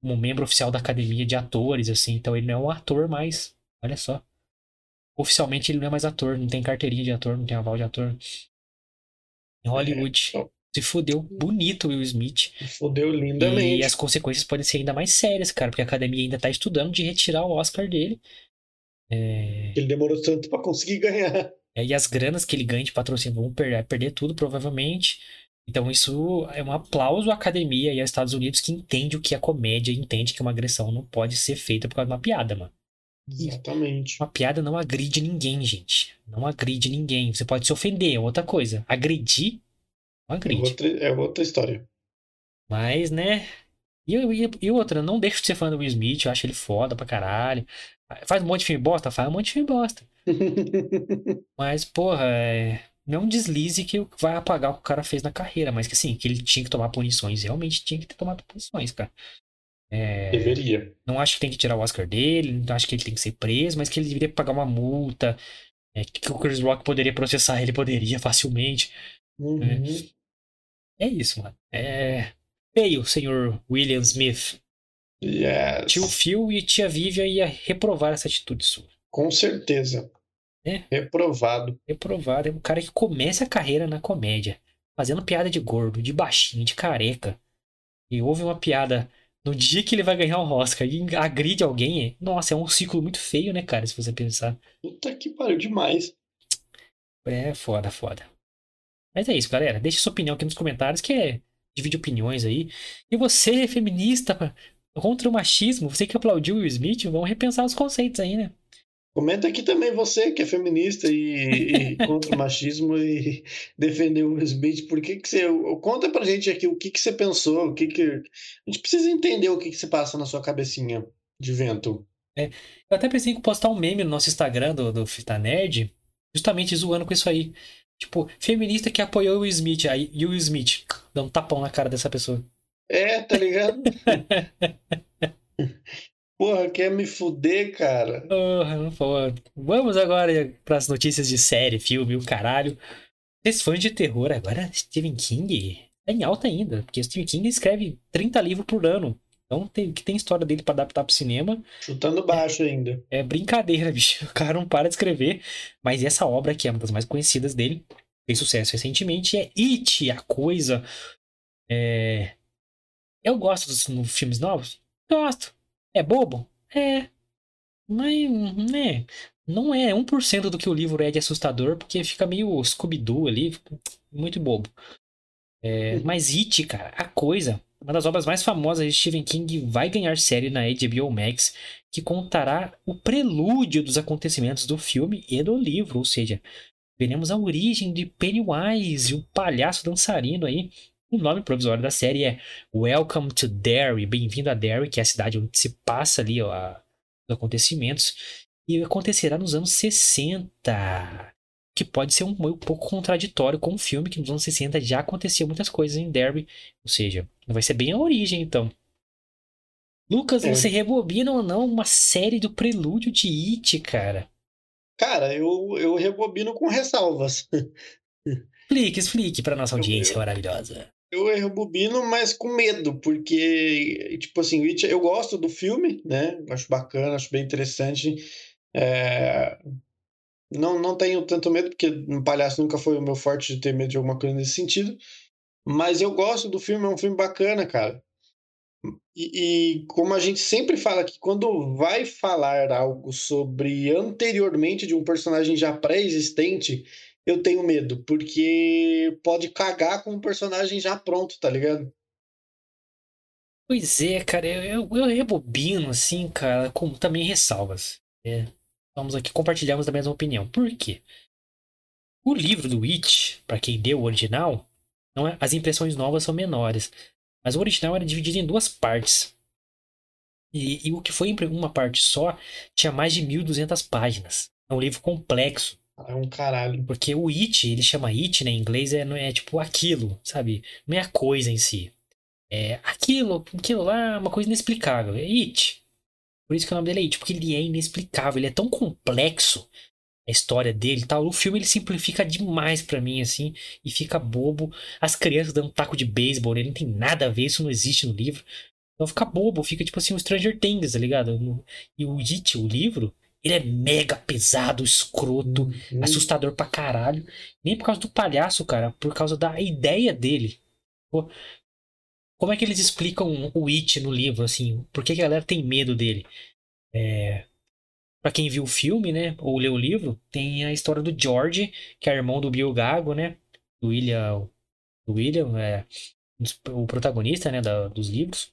como membro oficial da academia de atores, assim. Então ele não é um ator mais. Olha só. oficialmente ele não é mais ator, não tem carteirinha de ator, não tem aval de ator. Em Hollywood. É, se fudeu bonito o Will Smith. Fudeu lindamente. E as consequências podem ser ainda mais sérias, cara, porque a academia ainda tá estudando de retirar o Oscar dele. É... Ele demorou tanto para conseguir ganhar. É, e as granas que ele ganha de patrocínio vão perder, perder tudo, provavelmente. Então isso é um aplauso à academia e aos Estados Unidos que entende o que é comédia, entende que uma agressão não pode ser feita por causa de uma piada, mano. Exatamente. Uma piada não agride ninguém, gente. Não agride ninguém. Você pode se ofender, é outra coisa. Agredir, não agride. É outra, é outra história. Mas, né? E, e, e outra, não deixa de ser fã do Will Smith, eu acho ele foda pra caralho. Faz um monte de filme bosta? Faz um monte de filme bosta. Mas, porra, é... não é deslize que vai apagar o que o cara fez na carreira, mas que assim, que ele tinha que tomar punições. Realmente tinha que ter tomado punições, cara. É... Deveria. Não acho que tem que tirar o Oscar dele, não acho que ele tem que ser preso, mas que ele deveria pagar uma multa. É, que o Chris Rock poderia processar ele, poderia facilmente. Uhum. É, é isso, mano. É feio, senhor William Smith. Yes. Tio Phil e tia Vivian ia reprovar essa atitude sua. Com certeza. É. Reprovado. Reprovado. É um cara que começa a carreira na comédia, fazendo piada de gordo, de baixinho, de careca. E houve uma piada no dia que ele vai ganhar o Oscar e agride alguém. É, nossa, é um ciclo muito feio, né, cara, se você pensar. Puta que pariu demais. É foda, foda. Mas é isso, galera. Deixe sua opinião aqui nos comentários, que é divide opiniões aí. E você, feminista, contra o machismo, você que aplaudiu o Will Smith, vamos repensar os conceitos aí, né? Comenta aqui também você que é feminista e, e contra o machismo e defendeu o Will Smith. Por que, que você. Conta pra gente aqui o que, que você pensou, o que, que. A gente precisa entender o que, que se passa na sua cabecinha de vento. É, eu até pensei em postar um meme no nosso Instagram do, do Fita Nerd, justamente zoando com isso aí. Tipo, feminista que apoiou o Will Smith, aí e o Will Smith dá um tapão na cara dessa pessoa. É, tá ligado? Porra, quer me fuder, cara? Porra, porra. Vamos agora para as notícias de série, filme, o caralho. Esses fãs de terror agora, Stephen King é em alta ainda, porque Stephen King escreve 30 livros por ano. Então, tem, que tem história dele para adaptar pro cinema. Chutando baixo ainda. É brincadeira, bicho. O cara não para de escrever. Mas essa obra, que é uma das mais conhecidas dele, fez sucesso recentemente, é It, a coisa. É... Eu gosto dos filmes novos? Gosto. É bobo? É. Mas, né? Não é 1% do que o livro é de assustador, porque fica meio Scooby-Doo ali, muito bobo. É, mas It, cara, a coisa, uma das obras mais famosas de Stephen King, vai ganhar série na HBO Max, que contará o prelúdio dos acontecimentos do filme e do livro, ou seja, veremos a origem de Pennywise, o palhaço dançarino aí, o nome provisório da série é Welcome to Derry, bem-vindo a Derry, que é a cidade onde se passa ali ó, os acontecimentos, e acontecerá nos anos 60, que pode ser um, um pouco contraditório com o filme, que nos anos 60 já acontecia muitas coisas em Derry, ou seja, vai ser bem a origem então. Lucas, é. você rebobina ou não uma série do prelúdio de It, cara? Cara, eu, eu rebobino com ressalvas. Explique, explique para nossa audiência eu, maravilhosa. Eu rebobino, mas com medo, porque, tipo assim, eu gosto do filme, né? Acho bacana, acho bem interessante. É... Não, não tenho tanto medo, porque um palhaço nunca foi o meu forte de ter medo de alguma coisa nesse sentido. Mas eu gosto do filme, é um filme bacana, cara. E, e, como a gente sempre fala que quando vai falar algo sobre anteriormente de um personagem já pré-existente, eu tenho medo, porque pode cagar com um personagem já pronto, tá ligado? Pois é, cara, eu, eu, rebobino, assim, cara, com também ressalvas. É, vamos aqui, compartilhamos da mesma opinião. Por quê? O livro do It, para quem deu o original, não é, as impressões novas são menores. Mas o original era dividido em duas partes. E, e o que foi em uma parte só tinha mais de 1.200 páginas. É um livro complexo. É um caralho. Porque o it, ele chama it, né? Em inglês é, não é tipo aquilo, sabe? Não é a coisa em si. É aquilo, aquilo lá, uma coisa inexplicável. É it. Por isso que o nome dele é it, porque ele é inexplicável, ele é tão complexo a história dele e tal. O filme ele simplifica demais para mim, assim, e fica bobo. As crianças dando um taco de beisebol, ele não tem nada a ver, isso não existe no livro. Então fica bobo, fica tipo assim o Stranger Things, tá ligado? E o It, o livro, ele é mega pesado, escroto, Uhum. assustador pra caralho. Nem por causa do palhaço, cara, por causa da ideia dele. Pô, como é que eles explicam o It no livro, assim? Por que a galera tem medo dele? É... Pra quem viu o filme, né, ou leu o livro, tem a história do George, que é irmão do Bill Gago, né? Do William, do William é o protagonista, né, da- dos livros.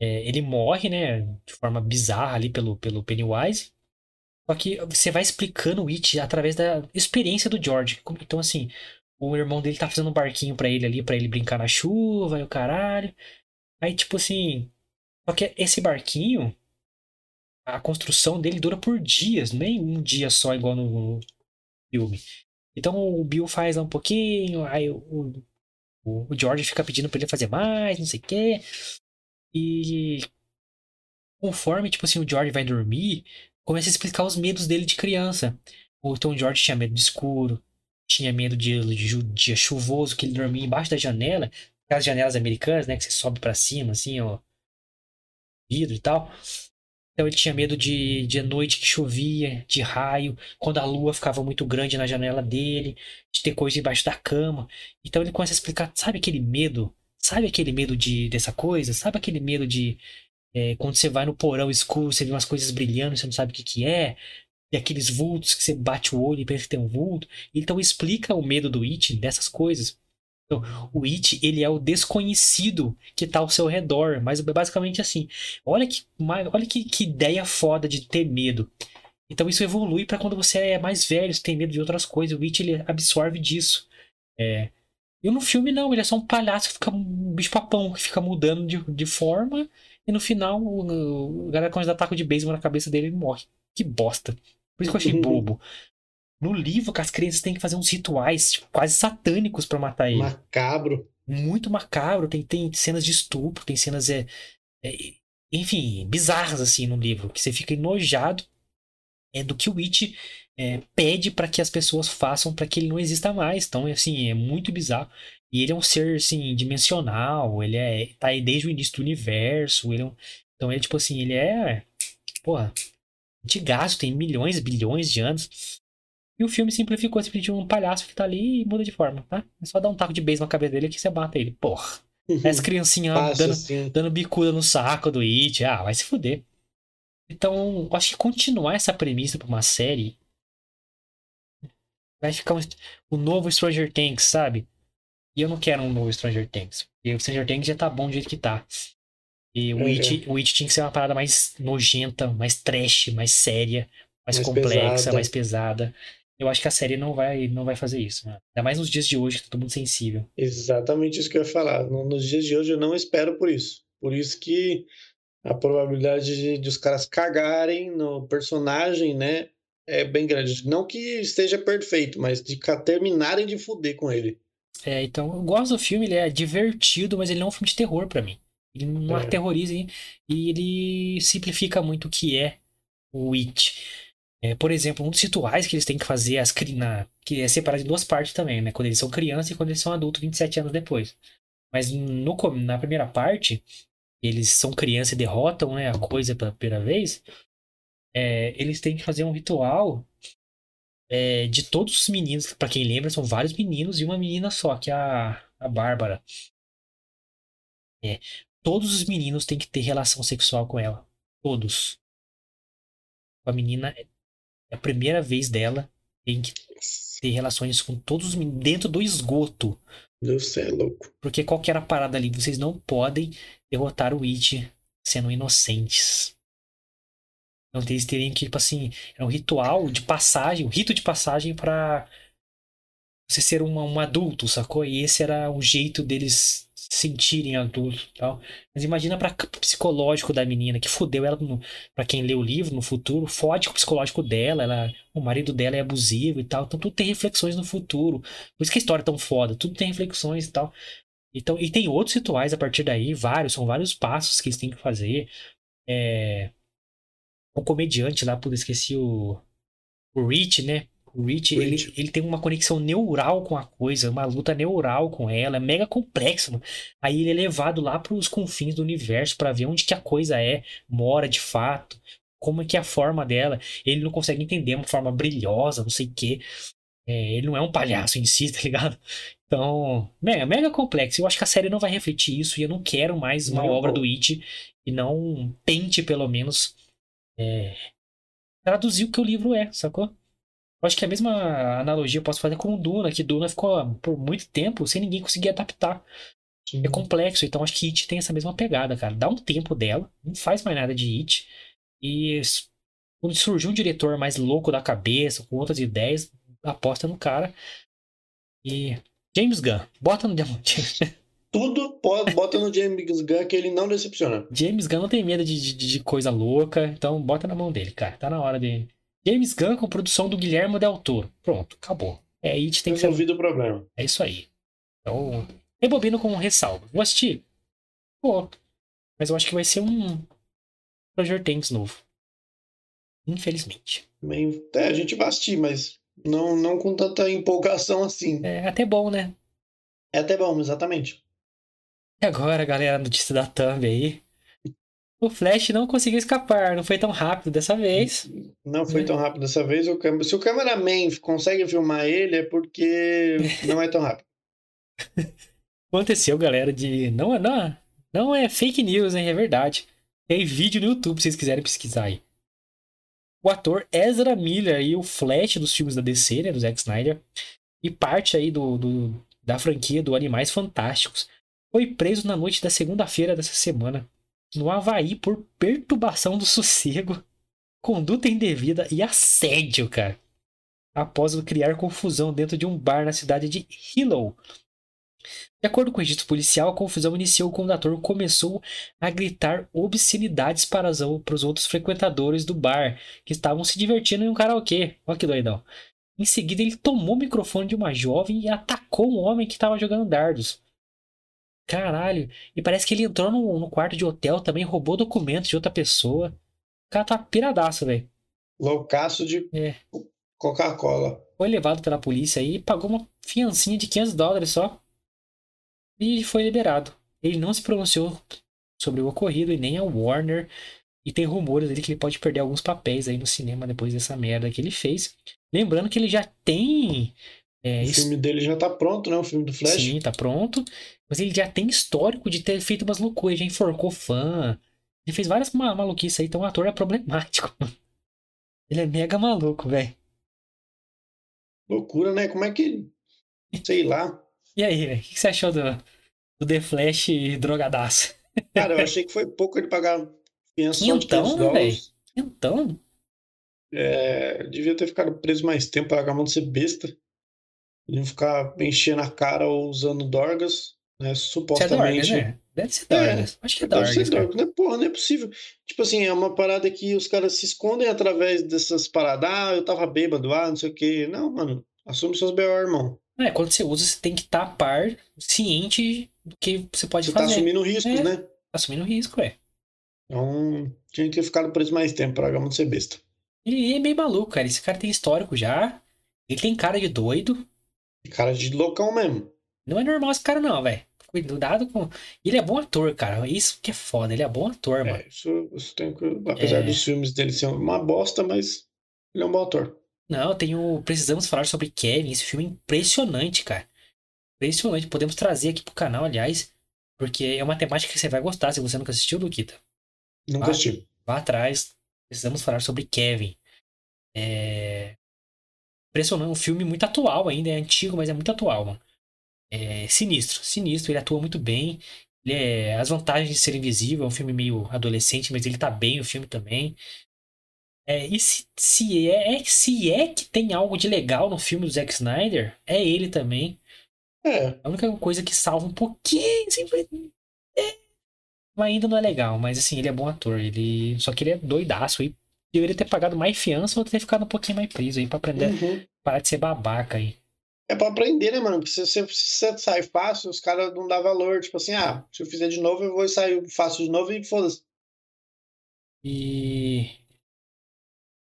É, ele morre, né, de forma bizarra ali pelo, pelo Pennywise. Só que você vai explicando o It através da experiência do George. Então, assim, o irmão dele tá fazendo um barquinho pra ele ali, pra ele brincar na chuva e o caralho. Aí, tipo assim. Só que esse barquinho, a construção dele dura por dias, nem um dia só, igual no filme. Então o Bill faz lá um pouquinho, aí o, o, o George fica pedindo pra ele fazer mais, não sei o quê. E conforme, tipo assim, o George vai dormir, começa a explicar os medos dele de criança. O Tom George tinha medo de escuro, tinha medo de, de dia chuvoso, que ele dormia embaixo da janela, aquelas janelas americanas, né, que você sobe pra cima, assim, ó, vidro e tal. Então ele tinha medo de, de noite que chovia, de raio, quando a lua ficava muito grande na janela dele, de ter coisa embaixo da cama. Então ele começa a explicar, sabe aquele medo? Sabe aquele medo de dessa coisa? Sabe aquele medo de é, quando você vai no porão escuro, você vê umas coisas brilhando, você não sabe o que que é? E aqueles vultos que você bate o olho e pensa que tem um vulto. Então explica o medo do It dessas coisas. Então, o It, ele é o desconhecido que tá ao seu redor, mas é basicamente assim. Olha que, olha que, que ideia foda de ter medo. Então isso evolui pra quando você é mais velho, você tem medo de outras coisas. O It, ele absorve disso. É. E no filme não, ele é só um palhaço que fica um bicho papão, que fica mudando de, de forma, e no final o, o galera quando dá taco de beisebol na cabeça dele, ele morre. Que bosta. Por isso que eu achei bobo. No livro, que as crianças têm que fazer uns rituais tipo, quase satânicos pra matar ele Macabro. muito macabro, tem, tem cenas de estupro, tem cenas, é, é, enfim, bizarras assim no livro, que você fica enojado é, do que o It é, pede para que as pessoas façam para que ele não exista mais. Então, assim, é muito bizarro. E ele é um ser, assim, dimensional, ele é, tá aí desde o início do universo, ele é um- então ele, tipo assim, ele é, porra, antigaço, tem milhões, bilhões de anos. E o filme simplificou, simplesmente um palhaço que tá ali e muda de forma, tá? É só dar um taco de beijo na cabeça dele que você mata ele. Porra. As criancinhas lá Fácil dando, assim. dando bicuda no saco do It. Ah, vai se fuder. Então, acho que continuar essa premissa pra uma série vai ficar um, o novo Stranger Things, sabe? E eu não quero um novo Stranger Things. Porque o Stranger Things já tá bom do jeito que tá. E o Uhum. It, o It tinha que ser uma parada mais nojenta, mais trash, mais séria, mais, Mais complexa, pesada. mais pesada. Eu acho que a série não vai, não vai fazer isso. Né? Ainda mais nos dias de hoje, que tá todo mundo sensível. Exatamente isso que eu ia falar. No- Nos dias de hoje eu não espero por isso. Por isso que a probabilidade de, de os caras cagarem no personagem, né, é bem grande. Não que esteja perfeito, mas de terminarem de fuder com ele. É, então, eu gosto do filme, ele é divertido, mas ele não é um filme de terror pra mim. Ele não É. aterroriza e ele simplifica muito o que é o It. É, por exemplo, um dos rituais que eles têm que fazer, as, na, que é separado em duas partes também, né? Quando eles são crianças e quando eles são adultos, 27 anos depois. Mas no, na primeira parte, eles são crianças e derrotam né, a coisa pela primeira vez. é, eles têm que fazer um ritual é, de todos os meninos, pra quem lembra, são vários meninos e uma menina só, que é a, a Bárbara. É, todos os meninos têm que ter relação sexual com ela. Todos. A menina, é a primeira vez dela, tem que ter relações com todos os meninos dentro do esgoto. Céu, é louco. Porque qual que era a parada ali? Vocês não podem derrotar o It sendo inocentes. Então eles teriam que, tipo assim, era um ritual de passagem, um rito de passagem pra você ser um, um adulto, sacou? E esse era o jeito deles sentirem adultos e tal. Mas imagina pra c- psicológico da menina, que fudeu ela, pra quem lê o livro no futuro, fode o psicológico dela, ela, o marido dela é abusivo e tal. Então tudo tem reflexões no futuro. Por isso que a história é tão foda, tudo tem reflexões e tal. Então, e tem outros rituais a partir daí, vários, são vários passos que eles têm que fazer. É... O comediante lá, puta, esqueci o. O Rich, né? O Rich, ele, Rich. ele tem uma conexão neural com a coisa, uma luta neural com ela, é mega complexo, mano. Aí ele é levado lá pros confins do universo pra ver onde que a coisa é, mora de fato, como é que é a forma dela. Ele não consegue entender uma forma brilhosa, não sei o quê. É, ele não é um palhaço em si, tá ligado? Então, mega, mega complexo. Eu acho que a série não vai refletir isso e eu não quero mais uma obra do It e não tente, pelo menos, é, traduzir o que o livro é, sacou? Eu acho que a mesma analogia eu posso fazer com o Duna, que Duna ficou por muito tempo sem ninguém conseguir adaptar. Sim. É complexo, então acho que It tem essa mesma pegada, cara. Dá um tempo dela, não faz mais nada de It. E quando surgiu um diretor mais louco da cabeça, com outras ideias, aposta no cara. E James Gunn, bota no Diamante. Tudo pode, bota no James Gunn que ele não decepciona. James Gunn não tem medo de, de, de, coisa louca, então bota na mão dele, cara. Tá na hora de. James Gunn com produção do Guilherme Del Toro. Pronto, acabou. É aí que tem que ser. o problema. É isso aí. Então, rebobino com ressalva. Vou assistir? Pô. Mas eu acho que vai ser um Stranger Things novo. Infelizmente. É, a gente vai assistir, mas não, não com tanta empolgação assim. É até bom, né? É até bom, exatamente. E agora, galera, notícia da Thumb aí. O Flash não conseguiu escapar, não foi tão rápido dessa vez. Não foi tão rápido dessa vez. Se o cameraman consegue filmar ele, é porque não é tão rápido. Aconteceu, galera, de. Não, não, não é fake news, hein? É verdade. Tem vídeo no YouTube se vocês quiserem pesquisar aí o ator Ezra Miller e o Flash dos filmes da DC, né, do Zack Snyder, e parte aí do, do da franquia do Animais Fantásticos, foi preso na noite da segunda-feira dessa semana no Havaí por perturbação do sossego, conduta indevida e assédio, cara. Após criar confusão dentro de um bar na cidade de Hilo, de acordo com o registro policial, a confusão iniciou quando o ator começou a gritar obscenidades para os, para os outros frequentadores do bar, que estavam se divertindo em um karaokê. Olha que doidão. Em seguida, ele tomou o microfone de uma jovem e atacou um homem que estava jogando dardos. Caralho. E parece que ele entrou no, no quarto de hotel também, roubou documentos de outra pessoa. O cara tá piradaço, velho. Loucaço de é. Coca-Cola. Foi levado pela polícia e pagou uma fiancinha de 500 dólares só e foi liberado. Ele não se pronunciou sobre o ocorrido e nem a Warner. E tem rumores dele que ele pode perder alguns papéis aí no cinema depois dessa merda que ele fez. Lembrando que ele já tem. É, o filme dele já tá pronto, né? O filme do Flash. Sim, tá pronto. Mas ele já tem histórico de ter feito umas loucuras, já enforcou fã. Ele fez várias maluquices aí, então o ator é problemático. Ele é mega maluco, velho. Loucura, né? Como é que. Sei lá. E aí, o que você achou do, do The Flash drogadaço? Cara, eu achei que foi pouco ele pagar fiança então, velho. Então? É, devia ter ficado preso mais tempo, pagar a mão de ser besta. Não ficar enchendo a cara ou usando dorgas, né? Supostamente. É Dorgas, né? Deve ser Dorgas. É, Acho que é Dorgas. Deve ser Dorgas. Não é, porra, não é possível. Tipo assim, é uma parada que os caras se escondem através dessas paradas. Ah, eu tava bêbado, ah, não sei o quê. Não, mano. Assume seus B.O., irmão. É, quando você usa, você tem que estar par, ciente do que você pode você fazer. Você tá assumindo riscos, é, né? Tá assumindo risco, é. Então, tinha que ter ficado preso mais tempo pra não ser besta. Ele é meio maluco, cara. Esse cara tem histórico já. Ele tem cara de doido. Cara de loucão mesmo. Não é normal esse cara, não, velho. Cuidado com. Ele é bom ator, cara. Isso que é foda. Ele é bom ator, é, mano. Isso, isso tem que... Apesar é... dos filmes dele ser uma bosta, mas ele é um bom ator. Não, tenho. Precisamos falar sobre Kevin. Esse filme é impressionante, cara. Impressionante. Podemos trazer aqui pro canal, aliás. Porque é uma temática que você vai gostar se você nunca assistiu, Luquita. Nunca assisti. Vá atrás. Precisamos falar sobre Kevin. É. Impressionante. Um filme muito atual ainda. É antigo, mas é muito atual, mano. É sinistro. Sinistro. Ele atua muito bem. É... As vantagens de ser invisível. É um filme meio adolescente, mas ele tá bem o filme também. É, e se, se, é, se é que tem algo de legal no filme do Zack Snyder, é ele também. É. A única coisa que salva um pouquinho, sempre. É, mas ainda não é legal, mas assim, ele é bom ator. Ele. Só que ele é doidaço e deveria ter pagado mais fiança ou ter ficado um pouquinho mais preso aí pra aprender. Uhum. Parar de ser babaca aí. É pra aprender, né, mano? Porque se você, se você sai fácil, os caras não dão valor. Tipo assim, ah, se eu fizer de novo, eu vou sair fácil de novo e foda-se. E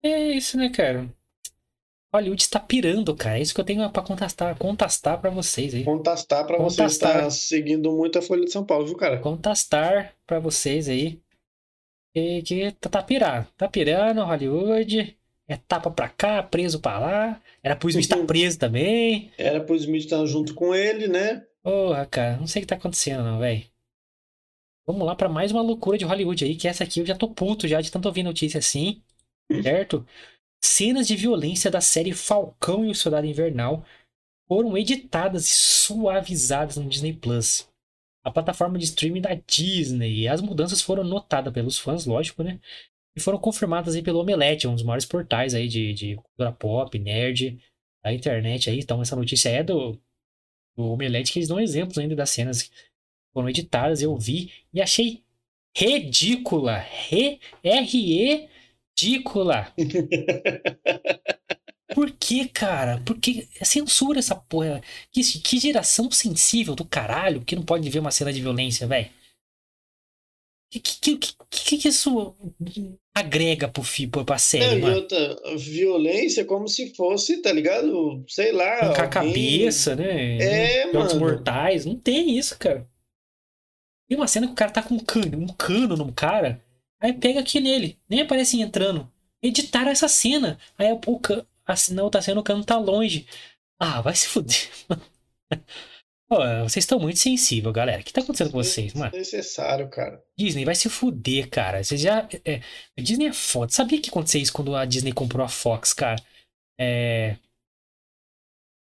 é isso, né, cara? Hollywood está pirando, cara. É isso que eu tenho pra contestar, contestar pra vocês aí. Contestar pra vocês estar seguindo muito a Folha de São Paulo, viu, cara? Contestar pra vocês aí. Que, que tá, tá pirando. Tá pirando, Hollywood. É tapa pra cá, preso pra lá. Era pro Smith estar tá preso também. Era pro Smith estar tá junto com ele, né? Porra, cara, não sei o que tá acontecendo, não, velho. Vamos lá para mais uma loucura de Hollywood aí, que essa aqui eu já tô puto já de tanto ouvir notícia assim, certo? Cenas de violência da série Falcão e o Soldado Invernal foram editadas e suavizadas no Disney Plus, a plataforma de streaming da Disney. E as mudanças foram notadas pelos fãs, lógico, né? E foram confirmadas aí pelo Omelete, um dos maiores portais aí de, de cultura pop, nerd, da internet aí. Então essa notícia é do, do Omelete que eles dão exemplos ainda das cenas que foram editadas, eu vi e achei ridícula. Re, R-E ridícula. Por que, cara? Porque é censura essa porra. Que, que geração sensível do caralho que não pode ver uma cena de violência, velho. Que que, que, que, que, isso agrega pro FIPO, pra série, não, outra, violência como se fosse, tá ligado? Sei lá. Com alguém... a cabeça, né? É, mano. mortais. Não tem isso, cara. Tem uma cena que o cara tá com um cano, um cano no cara. Aí pega aqui nele. Nem aparece entrando. Editaram essa cena. Aí o, a outra cena o cano tá longe. Ah, vai se fuder. Pô, vocês estão muito sensíveis, galera. O que tá acontecendo com vocês, mano? necessário, cara. Disney vai se fuder, cara. Vocês já. É, Disney é foda. Sabia que aconteceu isso quando a Disney comprou a Fox, cara? É.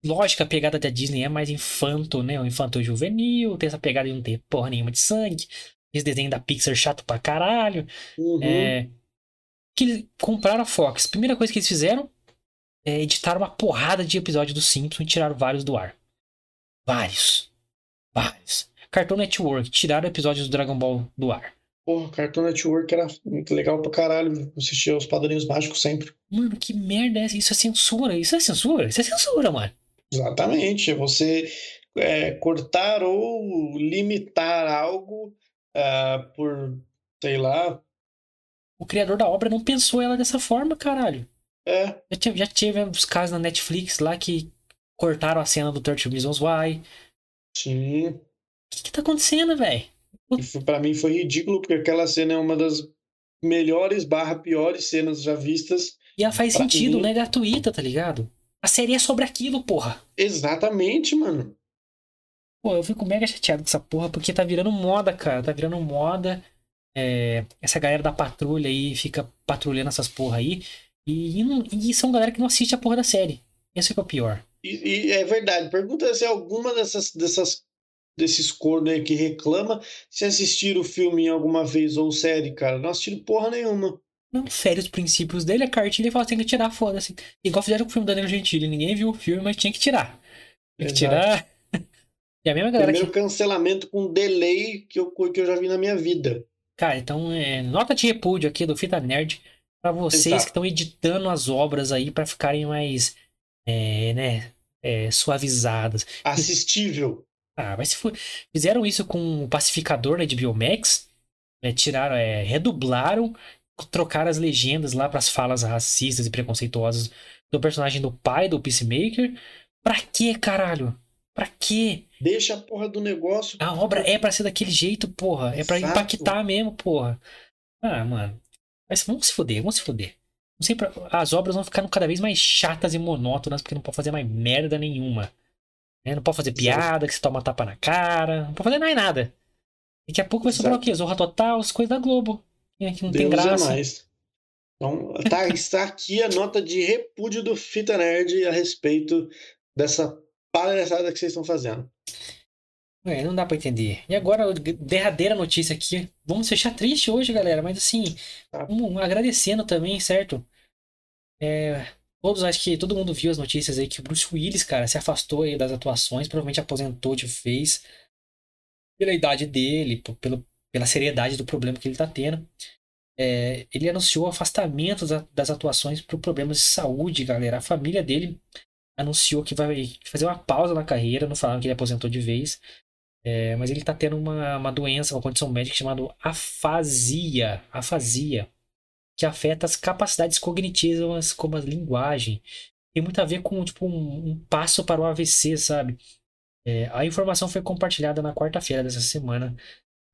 Lógico, a pegada da Disney é mais infanto, né? O infanto juvenil, tem essa pegada de não ter porra nenhuma de sangue. Esse desenho da Pixar chato pra caralho. Uhum. É. Que eles compraram a Fox. Primeira coisa que eles fizeram é, editaram uma porrada de episódios do Simpsons e tiraram vários do ar. Vários. Vários. Cartoon Network, tiraram episódios do Dragon Ball do ar. Porra, Cartoon Network era muito legal pra caralho. Assistia os Padrinhos Mágicos sempre. Mano, que merda é essa? Isso é censura. Isso é censura? Isso é censura, mano. Exatamente. Você é, cortar ou limitar algo uh, por, sei lá. O criador da obra não pensou ela dessa forma, caralho. É. Já, tive, já tivemos casos na Netflix lá que cortaram a cena do 30 Reasons Why. Sim. O que, que tá acontecendo, velho? Para mim foi ridículo, porque aquela cena é uma das melhores barra piores cenas já vistas. E ela faz sentido, mim. não é gratuita, tá ligado? A série é sobre aquilo, porra. Exatamente, mano. Pô, eu fico mega chateado com essa porra, porque tá virando moda, cara. Tá virando moda. É, essa galera da patrulha aí fica patrulhando essas porra aí. E, e, e, são galera que não assiste a porra da série. Esse é o pior. E, e, é verdade. Pergunta se alguma dessas, dessas desses cornos aí que reclama se assistiram o filme alguma vez ou série, cara. Não assistiram porra nenhuma. Não fere os princípios dele, a cartilha e fala tem que tirar, foda-se. Igual fizeram com o filme da Danilo Gentili. Ninguém viu o filme, mas tinha que tirar. Tem que Exato. tirar. e a mesma galera. Primeiro que... cancelamento com delay que eu, que eu já vi na minha vida. Cara, então, é, nota de repúdio aqui do Fita Nerd para vocês Exato. que estão editando as obras aí para ficarem mais, é, né, é, suavizadas. Assistível. Ah, mas se for... fizeram isso com o Pacificador né, de Biomax, né, tiraram, é, redublaram, trocaram as legendas lá para as falas racistas e preconceituosas do personagem do pai do Peacemaker. Pra quê, caralho? Pra quê? Deixa a porra do negócio. A obra é para ser daquele jeito, porra. É para impactar mesmo, porra. Ah, mano. Mas vamos se foder, vamos se foder. Sempre, as obras vão ficando cada vez mais chatas e monótonas, porque não pode fazer mais merda nenhuma. Né? Não pode fazer piada, que você toma tapa na cara. Não pode fazer mais nada. Daqui a pouco vai sobrar o quê? Zorra Total, as coisas da Globo. Que não Deus tem graça. É mais. Então, tá, está aqui a nota de repúdio do Fita Nerd a respeito dessa palhaçada que vocês estão fazendo. É, não dá para entender. E agora, derradeira notícia aqui. Vamos fechar triste hoje, galera, mas assim, tá. um, agradecendo também, certo? É, todos, acho que todo mundo viu as notícias aí que o Bruce Willis, cara, se afastou aí das atuações, provavelmente aposentou de vez pela idade dele, pelo, pela seriedade do problema que ele tá tendo. É, ele anunciou afastamento das atuações por problemas de saúde, galera. A família dele anunciou que vai fazer uma pausa na carreira, não falaram que ele aposentou de vez. É, mas ele está tendo uma, uma doença, uma condição médica chamada afasia, afasia, que afeta as capacidades cognitivas como a linguagem. Tem muito a ver com tipo, um, um passo para o AVC, sabe? É, a informação foi compartilhada na quarta-feira dessa semana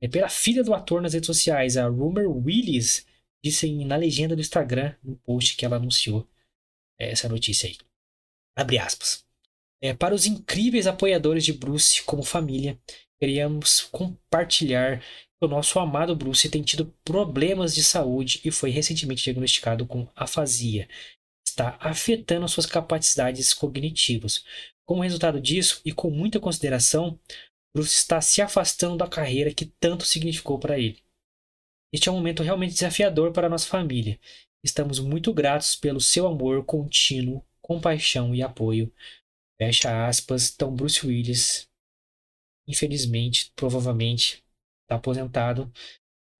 é, pela filha do ator nas redes sociais, a Rumor Willis, disse na legenda do Instagram, no post que ela anunciou é, essa notícia aí. Abre aspas. É, para os incríveis apoiadores de Bruce como família, queríamos compartilhar o nosso amado Bruce tem tido problemas de saúde e foi recentemente diagnosticado com afasia. Está afetando suas capacidades cognitivas. Como resultado disso, e com muita consideração, Bruce está se afastando da carreira que tanto significou para ele. Este é um momento realmente desafiador para nossa família. Estamos muito gratos pelo seu amor contínuo, compaixão e apoio. Fecha aspas. Então, Bruce Willis, infelizmente, provavelmente, está aposentado.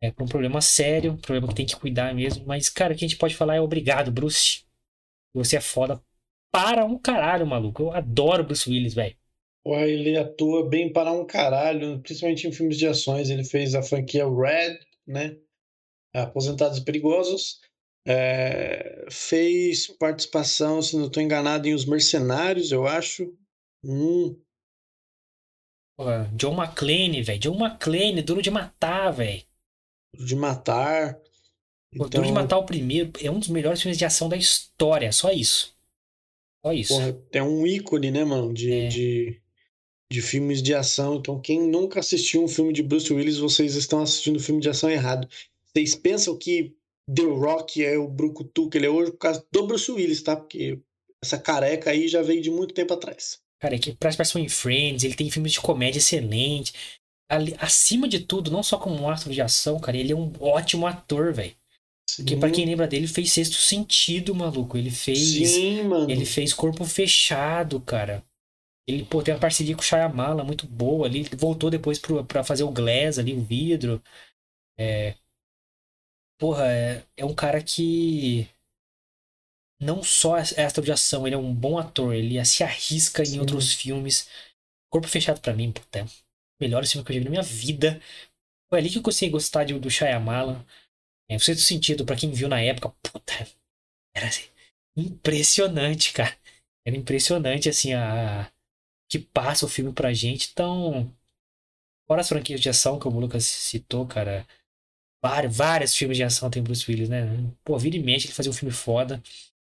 É por um problema sério, um problema que tem que cuidar mesmo. Mas, cara, o que a gente pode falar é obrigado, Bruce. Você é foda para um caralho, maluco. Eu adoro Bruce Willis, velho. Ele atua bem para um caralho, principalmente em filmes de ações. Ele fez a franquia Red, né? Aposentados e Perigosos. É, fez participação, se não estou enganado, em Os Mercenários, eu acho. Hum. Porra, John McClane, velho. John McClane, Duro de Matar, velho. Duro de Matar. Então... Duro de então Matar o primeiro é um dos melhores filmes de ação da história, só isso. Só isso. Porra, é um ícone, né, mano, de, é. de, de filmes de ação. Então, quem nunca assistiu um filme de Bruce Willis, vocês estão assistindo um filme de ação errado. Vocês pensam que The Rock é o Brucutu que ele é hoje por causa do Bruce Willis, tá? Porque essa careca aí já veio de muito tempo atrás. Cara, é que atenção em Friends, ele tem filmes de comédia excelente. Ali, acima de tudo, não só como um astro de ação, cara, ele é um ótimo ator, velho. Porque pra quem lembra dele, fez Sexto Sentido, maluco. Ele fez. Sim, mano. Ele fez Corpo Fechado, cara. Ele, pô, tem uma parceria com o Shyamala muito boa ali. Ele voltou depois pro, pra fazer o Glass ali, o vidro. É, porra, é, é um cara que não só é astro de ação, ele é um bom ator, ele se arrisca Sim. em outros filmes. Corpo Fechado para mim, puta, é melhor filme que eu já vi na minha vida. Foi ali que eu consegui gostar de, do Shyamalan. É, certo sentido, para quem viu na época, puta, era assim, impressionante, cara. Era impressionante, assim, a que passa o filme pra gente. Então, fora as franquias de ação que o Lucas citou, cara, Vários, vários filmes de ação tem Bruce Willis, né? Pô, vira e mexe, ele fazia um filme foda.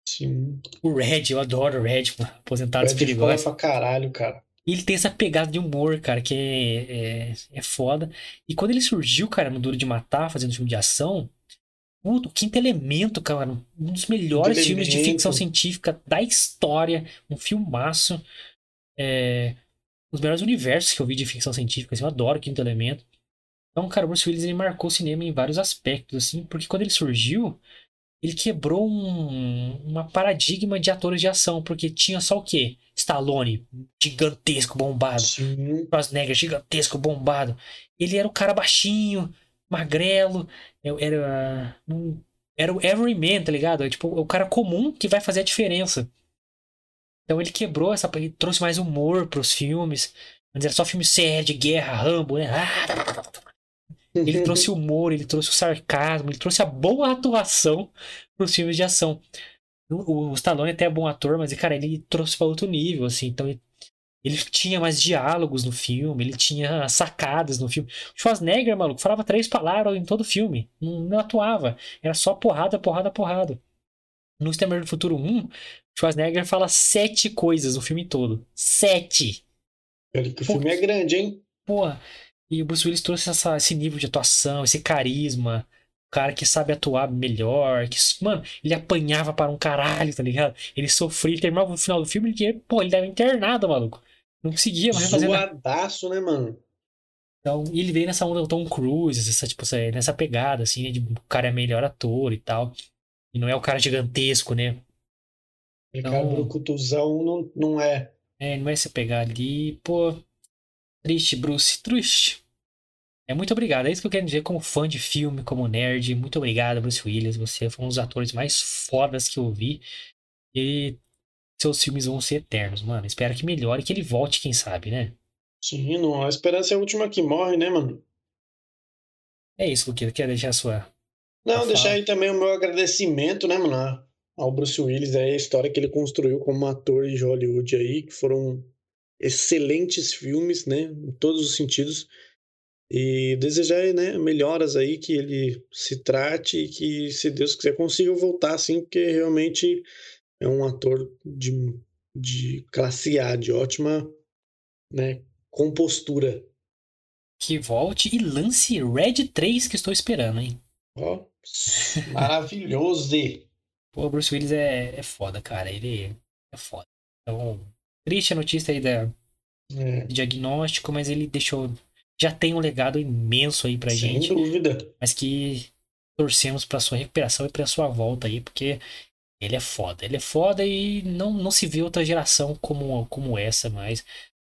Sim. O Red, eu adoro o Red, Aposentados Red Perigosos. pra caralho, cara. E ele tem essa pegada de humor, cara, que é, é, é foda. E quando ele surgiu, cara, no Duro de Matar, fazendo filme de ação, o Quinto Elemento, cara, um dos melhores filmes de ficção científica da história. Um filmaço. É, um dos melhores universos que eu vi de ficção científica. Assim, eu adoro Quinto Elemento. Então, cara, o Bruce Willis ele marcou o cinema em vários aspectos, assim, porque quando ele surgiu, ele quebrou um, uma paradigma de atores de ação, porque tinha só o quê? Stallone, gigantesco, bombado. Schwarzenegger, gigantesco, bombado. Ele era o cara baixinho, magrelo, era, era o everyman, tá ligado? É tipo, o cara comum que vai fazer a diferença. Então ele quebrou essa, ele trouxe mais humor pros filmes. Antes era só filme sério, de guerra, Rambo, né? Ah, ele trouxe humor, ele trouxe o sarcasmo, ele trouxe a boa atuação para os filmes de ação. O, o Stallone até é bom ator, mas, cara, ele trouxe para outro nível, assim. Então, ele, ele, tinha mais diálogos no filme, ele tinha sacadas no filme. O Schwarzenegger, maluco, falava três palavras em todo o filme. Não, não atuava. Era só porrada, porrada, porrada. No Exterminador do Futuro 1, Schwarzenegger fala sete coisas no filme todo. Sete! Pelo que o filme é grande, hein? Porra. E o Bruce Willis trouxe essa, esse nível de atuação, esse carisma. O cara que sabe atuar melhor. Que, mano, ele apanhava para um caralho, tá ligado? Ele sofria, ele terminava no final do filme, ele, pô, ele dava internado, maluco. Não conseguia mais fazer nada. né, mano? Então, ele veio nessa onda do Tom Cruise, essa, tipo, nessa pegada, assim, né, de o cara é melhor ator e tal. E não é o cara gigantesco, né? O então, cara brucutuzão não, não é. É, não é essa pegada ali, pô, Triste, Bruce, triste. É muito obrigado. É isso que eu quero dizer como fã de filme, como nerd. Muito obrigado, Bruce Willis. Você foi um dos atores mais fodas que eu vi. E seus filmes vão ser eternos, mano. Espero que melhore, que ele volte, quem sabe, né? Sim, não. A esperança é a última que morre, né, mano? É isso, Luquito. Quer deixar a sua. Não, deixar aí também o meu agradecimento, né, mano? Ao Bruce Willis, aí, a história que ele construiu como ator de Hollywood aí, que foram excelentes filmes, né? Em todos os sentidos. E desejar né, melhoras aí, que ele se trate e que, se Deus quiser, consiga voltar assim, porque realmente é um ator de, de classe A, de ótima né, compostura. Que volte e lance Red 3 que estou esperando, hein? Ó, maravilhoso! Pô, Bruce Willis é, é foda, cara. Ele é foda. Então, triste a notícia aí da, é. diagnóstico, mas ele deixou. Já tem um legado imenso aí pra Sem gente. Sem dúvida. Mas que torcemos pra sua recuperação e pra sua volta aí, porque ele é foda. Ele é foda e não, não se vê outra geração como, como essa, mas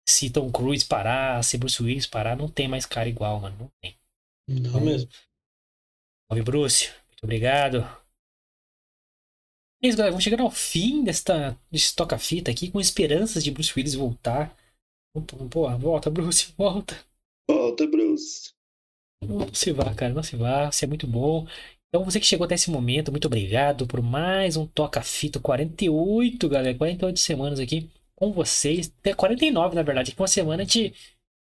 se Tom Cruise parar, se Bruce Willis parar, não tem mais cara igual, mano. Não tem. Não então, mesmo. Salve, Bruce. Muito obrigado. É isso, galera. Vamos chegar ao fim desta, desse toca-fita aqui com esperanças de Bruce Willis voltar. Pô, volta, Bruce, volta. Volta, Bruce. Não se vá, cara, não se vá. Você é muito bom. Então, você que chegou até esse momento, muito obrigado por mais um Toca-Fita 48, galera. 48 semanas aqui com vocês. 49, na verdade. Que uma semana a gente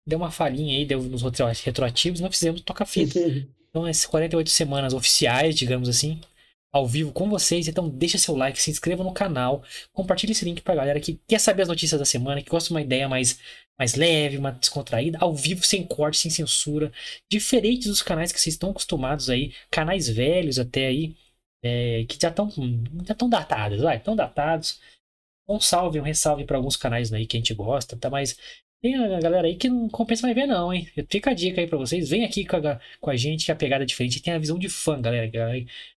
deu uma falhinha aí, deu nos retroativos, não fizemos Toca-Fita. Então, essas 48 semanas oficiais, digamos assim, ao vivo com vocês. Então, deixa seu like, se inscreva no canal, compartilhe esse link pra galera que quer saber as notícias da semana, que gosta de uma ideia mais, mais leve, mais descontraída, ao vivo, sem corte, sem censura, diferente dos canais que vocês estão acostumados aí, canais velhos até aí, é, que já estão já tão datados, vai, tão datados. Um salve, um ressalve para alguns canais aí que a gente gosta, tá? Mas tem a galera aí que não compensa mais ver, não, hein? Fica a dica aí pra vocês. Vem aqui com a, com a gente, que a pegada é diferente. Tem a visão de fã, galera.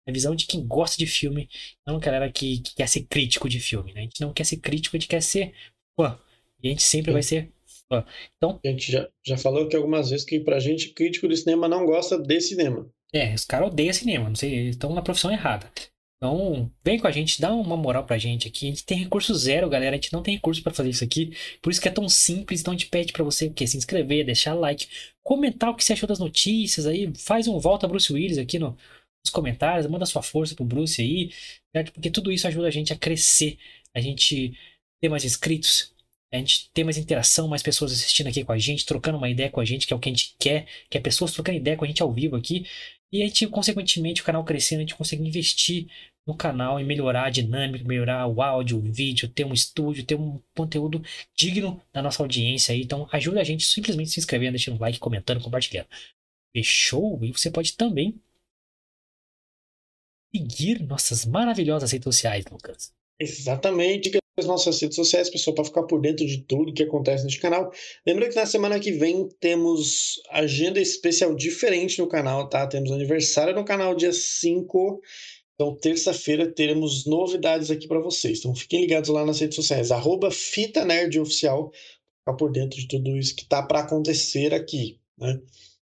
A visão de quem gosta de filme. Não a galera que, que quer ser crítico de filme, né? A gente não quer ser crítico, a gente quer ser fã. E a gente sempre vai ser fã. Então. A gente já, já falou aqui algumas vezes que pra gente, crítico de cinema não gosta de cinema. É, os caras odeiam cinema. Não sei, estão na profissão errada. Então, vem com a gente, dá uma moral pra gente aqui. A gente tem recurso zero, galera. A gente não tem recurso para fazer isso aqui. Por isso que é tão simples. Então, a gente pede pra você o quê? Se inscrever, deixar like, comentar o que você achou das notícias aí. Faz um volta Bruce Willis aqui no, nos comentários. Manda sua força pro Bruce aí. Certo? Porque tudo isso ajuda a gente a crescer. A gente ter mais inscritos. A gente ter mais interação, mais pessoas assistindo aqui com a gente, trocando uma ideia com a gente, que é o que a gente quer, que é pessoas trocando ideia com a gente ao vivo aqui. E a gente, consequentemente, o canal crescendo, a gente consegue investir no canal e melhorar a dinâmica, melhorar o áudio, o vídeo, ter um estúdio, ter um conteúdo digno da nossa audiência aí. Então ajuda a gente simplesmente se inscrevendo, deixando um like, comentando, compartilhando. Fechou? E você pode também seguir nossas maravilhosas redes sociais, Lucas. Exatamente as nossas redes sociais, pessoal, para ficar por dentro de tudo que acontece neste canal. Lembra que na semana que vem temos agenda especial diferente no canal, tá? Temos aniversário no canal dia 5 então, terça-feira teremos novidades aqui para vocês. Então, fiquem ligados lá nas redes sociais, arroba Fita Nerd Oficial, ficar por dentro de tudo isso que tá para acontecer aqui, né?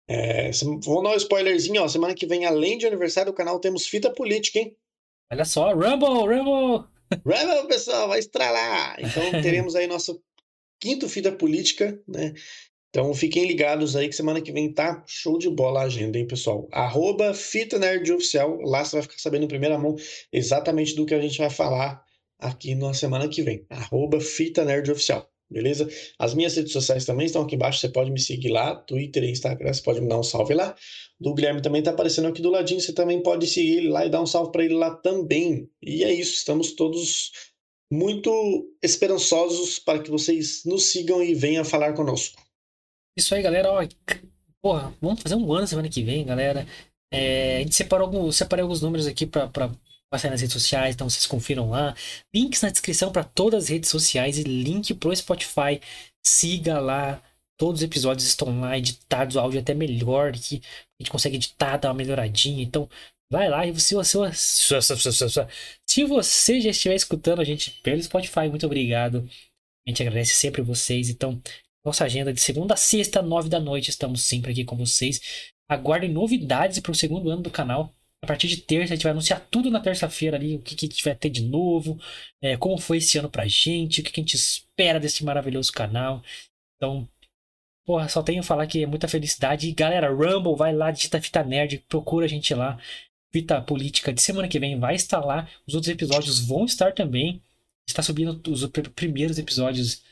É, vou dar um spoilerzinho, ó. Semana que vem, além de aniversário do canal, temos fita política, hein? Olha só, Rumble, Rumble! Rumble, pessoal, vai estralar! Então teremos aí nosso quinto fita política, né? Então fiquem ligados aí que semana que vem tá show de bola a agenda, hein, pessoal? Arroba Fita Nerd Oficial, lá você vai ficar sabendo em primeira mão exatamente do que a gente vai falar aqui na semana que vem. Arroba Fita Nerd Oficial, beleza? As minhas redes sociais também estão aqui embaixo, você pode me seguir lá, Twitter e Instagram, você pode me dar um salve lá. Do Guilherme também tá aparecendo aqui do ladinho, você também pode seguir ele lá e dar um salve para ele lá também. E é isso, estamos todos muito esperançosos para que vocês nos sigam e venham falar conosco. Isso aí, galera. Ó, porra, vamos fazer um ano semana que vem, galera. É, a gente separou alguns, separei alguns números aqui para passar nas redes sociais, então vocês confiram lá. Links na descrição para todas as redes sociais e link pro Spotify. Siga lá. Todos os episódios estão lá editados, o áudio é até melhor, que a gente consegue editar, dar uma melhoradinha. Então, vai lá e se você, se você já estiver escutando a gente pelo Spotify, muito obrigado. A gente agradece sempre vocês. Então, nossa agenda de segunda a sexta, nove da noite, estamos sempre aqui com vocês. Aguardem novidades para o segundo ano do canal. A partir de terça, a gente vai anunciar tudo na terça-feira ali, o que, que a gente vai ter de novo, é, como foi esse ano pra gente, o que, que a gente espera desse maravilhoso canal. Então, porra, só tenho a falar que é muita felicidade. E galera, Rumble, vai lá, digita Fita Nerd, procura a gente lá. Fita Política de semana que vem vai estar lá. Os outros episódios vão estar também. Está subindo os primeiros episódios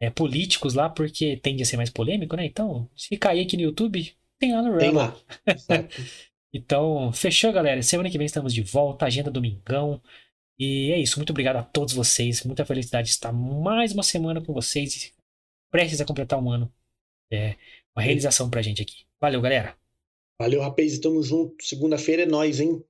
é, políticos lá, porque tende a ser mais polêmico, né? Então, se cair aqui no YouTube, tem lá no Rumble. Tem lá. Então, fechou, galera. Semana que vem estamos de volta, agenda domingão. E é isso. Muito obrigado a todos vocês. Muita felicidade de estar mais uma semana com vocês. Prestes a completar um ano. É uma realização pra gente aqui. Valeu, galera. Valeu, rapaz. Tamo junto. Segunda-feira é nós, hein?